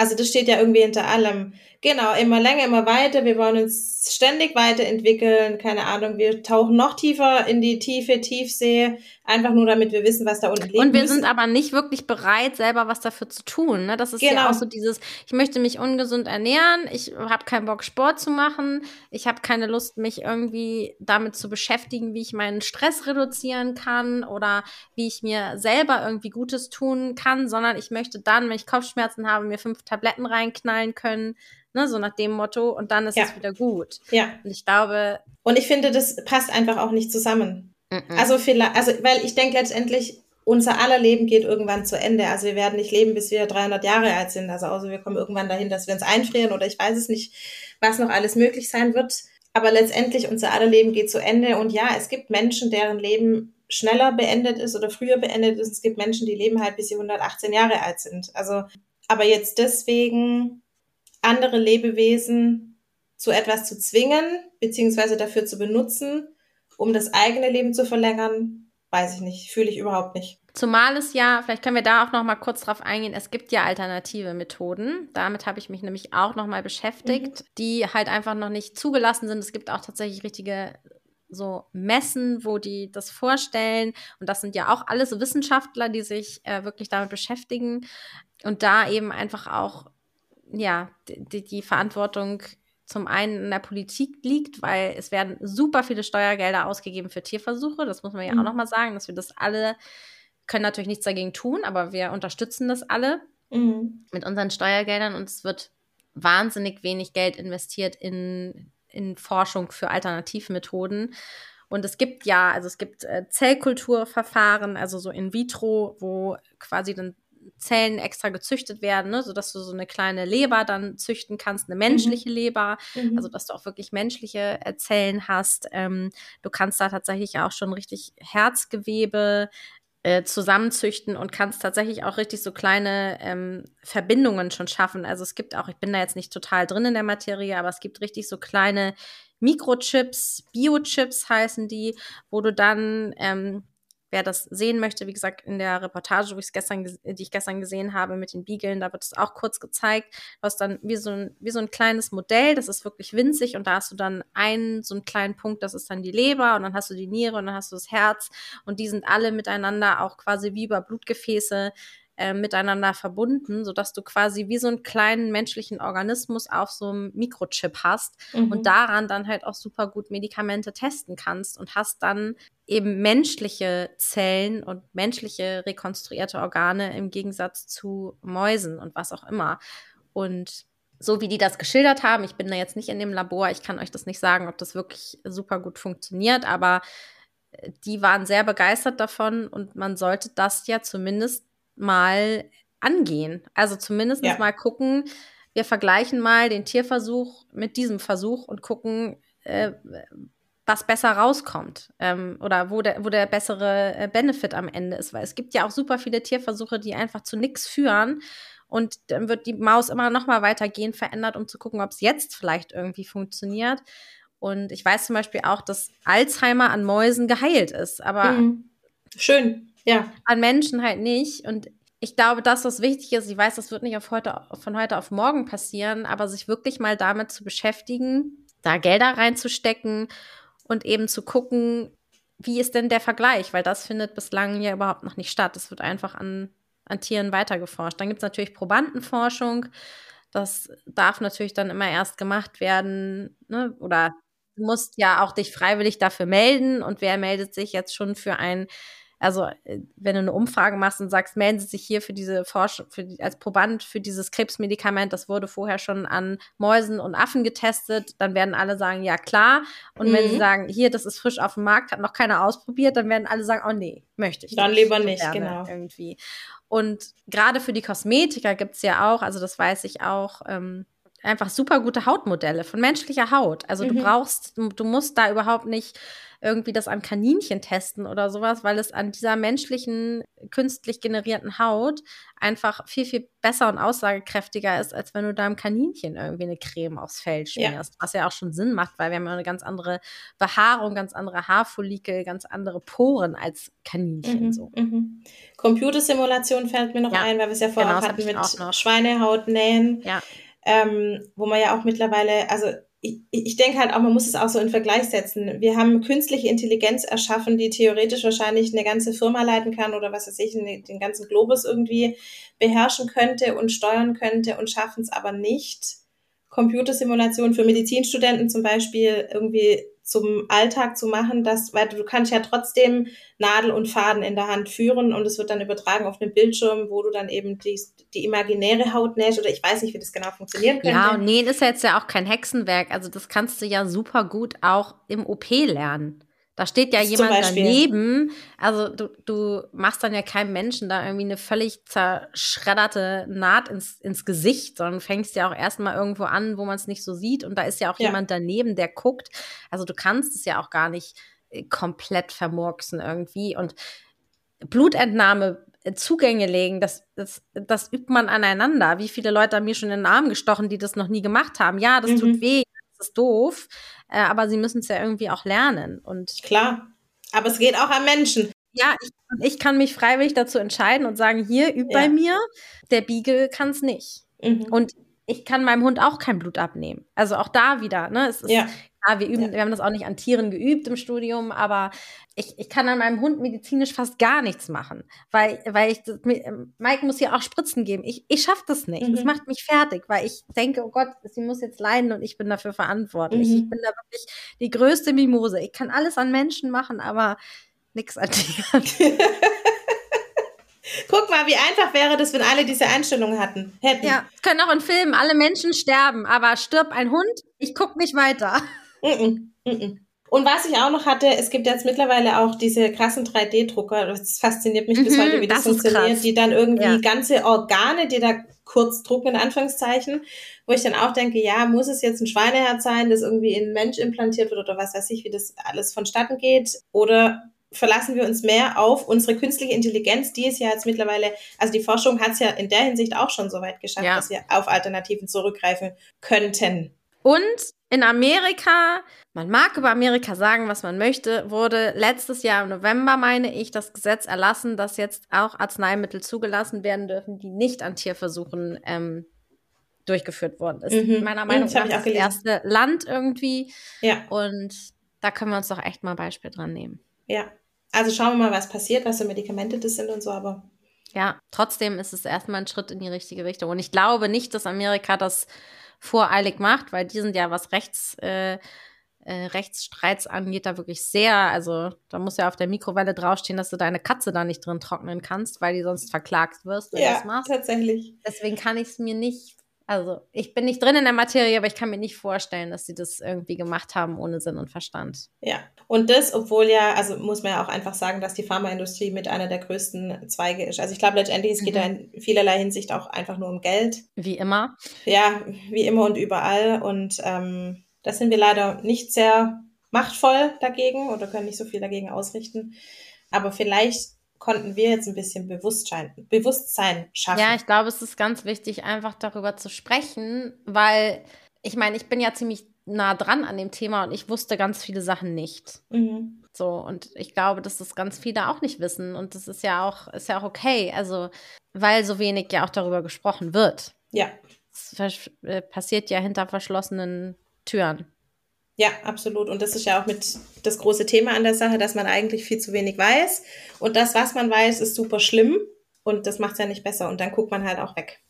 Also das steht ja irgendwie hinter allem. Genau, immer länger, immer weiter. Wir wollen uns ständig weiterentwickeln. Keine Ahnung, wir tauchen noch tiefer in die tiefe Tiefsee, einfach nur damit wir wissen, was da unten liegt. Und wir sind aber nicht wirklich bereit, selber was dafür zu tun. Ne? Das ist genau. ja auch so dieses, ich möchte mich ungesund ernähren, ich habe keinen Bock, Sport zu machen, ich habe keine Lust, mich irgendwie damit zu beschäftigen, wie ich meinen Stress reduzieren kann oder wie ich mir selber irgendwie Gutes tun kann, sondern ich möchte dann, wenn ich Kopfschmerzen habe, mir fünf Tabletten reinknallen können Ne, so nach dem Motto, und dann ist ja. es wieder gut. Ja. Und ich glaube. Und ich finde, das passt einfach auch nicht zusammen. Mm -mm. Also vielleicht, also, weil ich denke letztendlich, unser aller Leben geht irgendwann zu Ende. Also wir werden nicht leben, bis wir 300 Jahre alt sind. Also außer wir kommen irgendwann dahin, dass wir uns einfrieren oder ich weiß es nicht, was noch alles möglich sein wird. Aber letztendlich unser aller Leben geht zu Ende. Und ja, es gibt Menschen, deren Leben schneller beendet ist oder früher beendet ist. Es gibt Menschen, die leben halt bis sie 118 Jahre alt sind. Also, aber jetzt deswegen andere Lebewesen zu etwas zu zwingen, beziehungsweise dafür zu benutzen, um das eigene Leben zu verlängern, weiß ich nicht, fühle ich überhaupt nicht. Zumal es ja, vielleicht können wir da auch noch mal kurz drauf eingehen, es gibt ja alternative Methoden. Damit habe ich mich nämlich auch noch mal beschäftigt, mhm. die halt einfach noch nicht zugelassen sind. Es gibt auch tatsächlich richtige so Messen, wo die das vorstellen. Und das sind ja auch alles Wissenschaftler, die sich äh, wirklich damit beschäftigen und da eben einfach auch ja, die, die Verantwortung zum einen in der Politik liegt, weil es werden super viele Steuergelder ausgegeben für Tierversuche. Das muss man ja mhm. auch nochmal sagen, dass wir das alle, können natürlich nichts dagegen tun, aber wir unterstützen das alle mhm. mit unseren Steuergeldern und es wird wahnsinnig wenig Geld investiert in, in Forschung für Alternativmethoden. Und es gibt ja, also es gibt äh, Zellkulturverfahren, also so in vitro, wo quasi dann Zellen extra gezüchtet werden, ne, sodass du so eine kleine Leber dann züchten kannst, eine menschliche mhm. Leber, mhm. also dass du auch wirklich menschliche äh, Zellen hast. Ähm, du kannst da tatsächlich auch schon richtig Herzgewebe äh, zusammenzüchten und kannst tatsächlich auch richtig so kleine ähm, Verbindungen schon schaffen. Also es gibt auch, ich bin da jetzt nicht total drin in der Materie, aber es gibt richtig so kleine Mikrochips, Biochips heißen die, wo du dann ähm, Wer das sehen möchte, wie gesagt, in der Reportage, wo gestern, die ich gestern gesehen habe mit den Biegeln, da wird es auch kurz gezeigt. Hast dann wie so, ein, wie so ein kleines Modell, das ist wirklich winzig und da hast du dann einen, so einen kleinen Punkt, das ist dann die Leber und dann hast du die Niere und dann hast du das Herz und die sind alle miteinander auch quasi wie über Blutgefäße äh, miteinander verbunden, sodass du quasi wie so einen kleinen menschlichen Organismus auf so einem Mikrochip hast mhm. und daran dann halt auch super gut Medikamente testen kannst und hast dann eben menschliche Zellen und menschliche rekonstruierte Organe im Gegensatz zu Mäusen und was auch immer. Und so wie die das geschildert haben, ich bin da jetzt nicht in dem Labor, ich kann euch das nicht sagen, ob das wirklich super gut funktioniert, aber äh, die waren sehr begeistert davon und man sollte das ja zumindest mal angehen. Also zumindest ja. mal gucken, wir vergleichen mal den Tierversuch mit diesem Versuch und gucken, äh, was besser rauskommt ähm, oder wo der, wo der bessere äh, Benefit am Ende ist. Weil es gibt ja auch super viele Tierversuche, die einfach zu nichts führen. Und dann wird die Maus immer noch mal weitergehen, verändert, um zu gucken, ob es jetzt vielleicht irgendwie funktioniert. Und ich weiß zum Beispiel auch, dass Alzheimer an Mäusen geheilt ist, aber mhm. schön. Ja. An Menschen halt nicht. Und ich glaube, das, was wichtig ist, ich weiß, das wird nicht auf heute, von heute auf morgen passieren, aber sich wirklich mal damit zu beschäftigen, da Gelder reinzustecken und eben zu gucken, wie ist denn der Vergleich? Weil das findet bislang ja überhaupt noch nicht statt. Es wird einfach an, an Tieren weitergeforscht. Dann gibt es natürlich Probandenforschung. Das darf natürlich dann immer erst gemacht werden, ne? oder du musst ja auch dich freiwillig dafür melden. Und wer meldet sich jetzt schon für ein Also, äh, wenn du eine Umfrage machst und sagst, melden Sie sich hier für diese Forschung, für die, als Proband für dieses Krebsmedikament, das wurde vorher schon an Mäusen und Affen getestet, dann werden alle sagen, ja klar. Und mhm. wenn sie sagen, hier, das ist frisch auf dem Markt, hat noch keiner ausprobiert, dann werden alle sagen, oh nee, möchte ich dann nicht. Dann lieber nicht, genau. Irgendwie. Und gerade für die Kosmetiker gibt's ja auch, also das weiß ich auch, ähm, einfach super gute Hautmodelle von menschlicher Haut. Also mhm. du brauchst, du, du musst da überhaupt nicht irgendwie das an Kaninchen testen oder sowas, weil es an dieser menschlichen, künstlich generierten Haut einfach viel, viel besser und aussagekräftiger ist, als wenn du deinem Kaninchen irgendwie eine Creme aufs Fell schmierst. Ja. Was ja auch schon Sinn macht, weil wir haben ja eine ganz andere Behaarung, ganz andere Haarfollikel, ganz andere Poren als Kaninchen. Mhm, so. Mhm. Computersimulation fällt mir noch ja. ein, weil wir es ja vorher genau, hatten mit Schweinehautnähen. Ja. Ähm, wo man ja auch mittlerweile, also ich, ich denke halt auch, man muss es auch so in Vergleich setzen. Wir haben künstliche Intelligenz erschaffen, die theoretisch wahrscheinlich eine ganze Firma leiten kann oder was weiß ich, den ganzen Globus irgendwie beherrschen könnte und steuern könnte und schaffen es aber nicht. Computersimulation für Medizinstudenten zum Beispiel irgendwie zum Alltag zu machen, dass, weil du kannst ja trotzdem Nadel und Faden in der Hand führen und es wird dann übertragen auf den Bildschirm, wo du dann eben die, die imaginäre Haut nähst oder ich weiß nicht, wie das genau funktionieren könnte. Ja, und nähen ist ja jetzt ja auch kein Hexenwerk, also das kannst du ja super gut auch im OP lernen. Da steht ja jemand daneben. Also du, du machst dann ja keinem Menschen da irgendwie eine völlig zerschredderte Naht ins, ins Gesicht, sondern fängst ja auch erstmal irgendwo an, wo man es nicht so sieht. Und da ist ja auch ja. jemand daneben, der guckt. Also du kannst es ja auch gar nicht äh, komplett vermurksen irgendwie. Und Blutentnahme äh, Zugänge legen, das, das, das übt man aneinander. Wie viele Leute haben mir schon in den Arm gestochen, die das noch nie gemacht haben? Ja, das mhm. tut weh, ist doof äh, aber sie müssen es ja irgendwie auch lernen. Und Klar, aber es geht auch am Menschen. Ja, ich, ich kann mich freiwillig dazu entscheiden und sagen, hier, üb ja. bei mir. Der Beagle kann es nicht. Mhm. Und ich kann meinem Hund auch kein Blut abnehmen. Also auch da wieder, ne? Es ist, ja. klar, wir üben, ja. wir haben das auch nicht an Tieren geübt im Studium, aber ich, ich kann an meinem Hund medizinisch fast gar nichts machen, weil, weil ich, Mike muss ja auch Spritzen geben. Ich, ich schaffe das nicht. Mhm. Das macht mich fertig, weil ich denke, oh Gott, sie muss jetzt leiden und ich bin dafür verantwortlich. Mhm. Ich bin da wirklich die größte Mimose. Ich kann alles an Menschen machen, aber nichts an Tieren. *laughs* Guck mal, wie einfach wäre das, wenn alle diese Einstellungen hatten, hätten. Ja, können auch in Filmen alle Menschen sterben, aber stirbt ein Hund, ich guck nicht weiter. Mm -mm, mm und was ich auch noch hatte, es gibt jetzt mittlerweile auch diese krassen 3D-Drucker, das fasziniert mich mhm, bis heute, wie das, das funktioniert, die dann irgendwie ja. ganze Organe, die da kurz drucken, in Anführungszeichen, wo ich dann auch denke, ja, muss es jetzt ein Schweineherz sein, das irgendwie in einen Mensch implantiert wird oder was weiß ich, wie das alles vonstatten geht, oder verlassen wir uns mehr auf unsere künstliche Intelligenz, die es ja jetzt mittlerweile, also die Forschung hat es ja in der Hinsicht auch schon so weit geschafft, ja. dass wir auf Alternativen zurückgreifen könnten. Und in Amerika, man mag über Amerika sagen, was man möchte, wurde letztes Jahr im November, meine ich, das Gesetz erlassen, dass jetzt auch Arzneimittel zugelassen werden dürfen, die nicht an Tierversuchen ähm, durchgeführt worden ist. Mhm. Meiner Meinung nach das erste Land irgendwie. Ja. Und da können wir uns doch echt mal ein Beispiel dran nehmen. Ja. Also schauen wir mal, was passiert, was für Medikamente das sind und so, aber. Ja, trotzdem ist es erstmal ein Schritt in die richtige Richtung. Und ich glaube nicht, dass Amerika das voreilig macht, weil die sind ja, was Rechts, äh, äh, Rechtsstreits angeht, da wirklich sehr, also da muss ja auf der Mikrowelle draufstehen, dass du deine Katze da nicht drin trocknen kannst, weil die sonst verklagt wirst, wenn ja, du das machst. tatsächlich. Deswegen kann ich es mir nicht also, ich bin nicht drin in der Materie, aber ich kann mir nicht vorstellen, dass sie das irgendwie gemacht haben ohne Sinn und Verstand. Ja, und das, obwohl ja, also muss man ja auch einfach sagen, dass die Pharmaindustrie mit einer der größten Zweige ist. Also ich glaube letztendlich, es geht mhm. da in vielerlei Hinsicht auch einfach nur um Geld. Wie immer. Ja, wie immer und überall. Und ähm, da sind wir leider nicht sehr machtvoll dagegen oder können nicht so viel dagegen ausrichten. Aber vielleicht konnten wir jetzt ein bisschen Bewusstsein, Bewusstsein schaffen. Ja, ich glaube, es ist ganz wichtig, einfach darüber zu sprechen, weil ich meine, ich bin ja ziemlich nah dran an dem Thema und ich wusste ganz viele Sachen nicht. Mhm. So, und ich glaube, dass das ganz viele auch nicht wissen. Und das ist ja auch, ist ja auch okay. Also, weil so wenig ja auch darüber gesprochen wird. Ja. Es äh, passiert ja hinter verschlossenen Türen. Ja, absolut. Und das ist ja auch mit das große Thema an der Sache, dass man eigentlich viel zu wenig weiß. Und das, was man weiß, ist super schlimm. Und das macht es ja nicht besser. Und dann guckt man halt auch weg.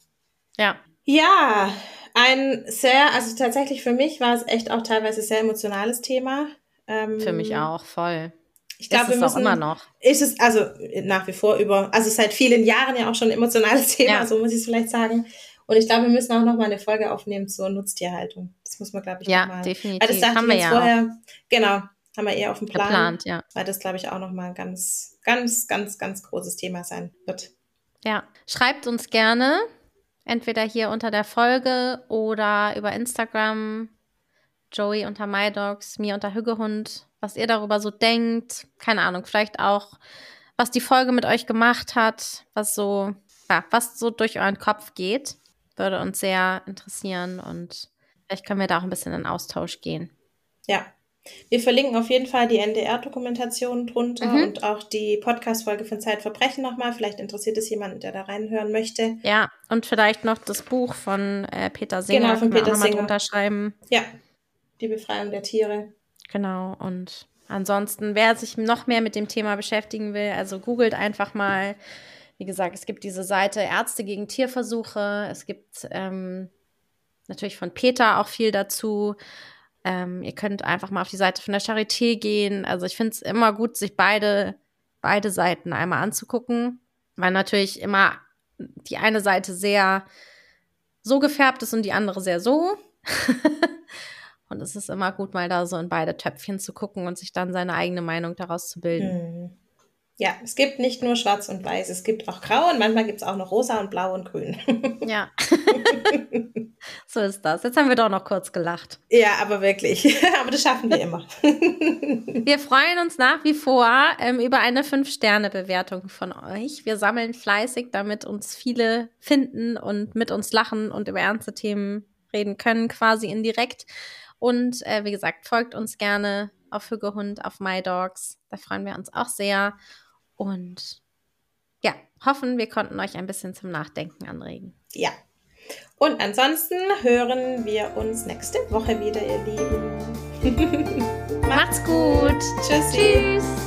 Ja. Ja, ein sehr, also tatsächlich für mich war es echt auch teilweise sehr emotionales Thema. Ähm, für mich auch, voll. Ich glaube, wir es müssen, auch immer noch. Ist es also nach wie vor über, also seit vielen Jahren ja auch schon ein emotionales *laughs* Thema, Ja. so muss ich es vielleicht sagen. Und ich glaube, wir müssen auch noch mal eine Folge aufnehmen zur Nutztierhaltung. Das muss man, glaube ich, Ja, mal. definitiv. Weil das dachte Haben wir ja vorher. Genau, haben wir eher auf dem Plan. geplant, ja. Weil das, glaube ich, auch noch mal ein ganz, ganz, ganz, ganz großes Thema sein wird. Ja, schreibt uns gerne, entweder hier unter der Folge oder über Instagram, Joey unter MyDogs, mir unter Hüggehund, was ihr darüber so denkt. Keine Ahnung, vielleicht auch, was die Folge mit euch gemacht hat, was so, ja, was so durch euren Kopf geht. Würde uns sehr interessieren und vielleicht können wir da auch ein bisschen in Austausch gehen. Ja. Wir verlinken auf jeden Fall die NDR-Dokumentation drunter Mhm. und auch die Podcast-Folge von Zeitverbrechen nochmal. Vielleicht interessiert es jemanden, der da reinhören möchte. Ja, und vielleicht noch das Buch von äh, Peter Singer. Genau, von Peter Singer. drunter schreiben. Ja. Die Befreiung der Tiere. Genau, und ansonsten, wer sich noch mehr mit dem Thema beschäftigen will, also googelt einfach mal. Wie gesagt, es gibt diese Seite Ärzte gegen Tierversuche. Es gibt ähm, natürlich von Peter auch viel dazu. Ähm, ihr könnt einfach mal auf die Seite von der Charité gehen. Also ich finde es immer gut, sich beide, beide Seiten einmal anzugucken, weil natürlich immer die eine Seite sehr so gefärbt ist und die andere sehr so. *laughs* und es ist immer gut, mal da so in beide Töpfchen zu gucken und sich dann seine eigene Meinung daraus zu bilden. Hm. Ja, es gibt nicht nur schwarz und weiß, es gibt auch grau und manchmal gibt es auch noch rosa und blau und grün. *laughs* Ja. so ist das. Jetzt haben wir doch noch kurz gelacht. ja, aber wirklich. *laughs* aber das schaffen wir immer. *laughs* Wir freuen uns nach wie vor ähm, über eine 5-Sterne-Bewertung von euch. Wir sammeln fleißig, damit uns viele finden und mit uns lachen und über ernste Themen reden können, quasi indirekt. Und äh, wie gesagt, folgt uns gerne auf Hüggehund, auf MyDogs. Da freuen wir uns auch sehr. Und ja, hoffen, wir konnten euch ein bisschen zum Nachdenken anregen. ja. Und ansonsten hören wir uns nächste Woche wieder, ihr Lieben. *laughs* Macht's gut. Tschüssi. Tschüss.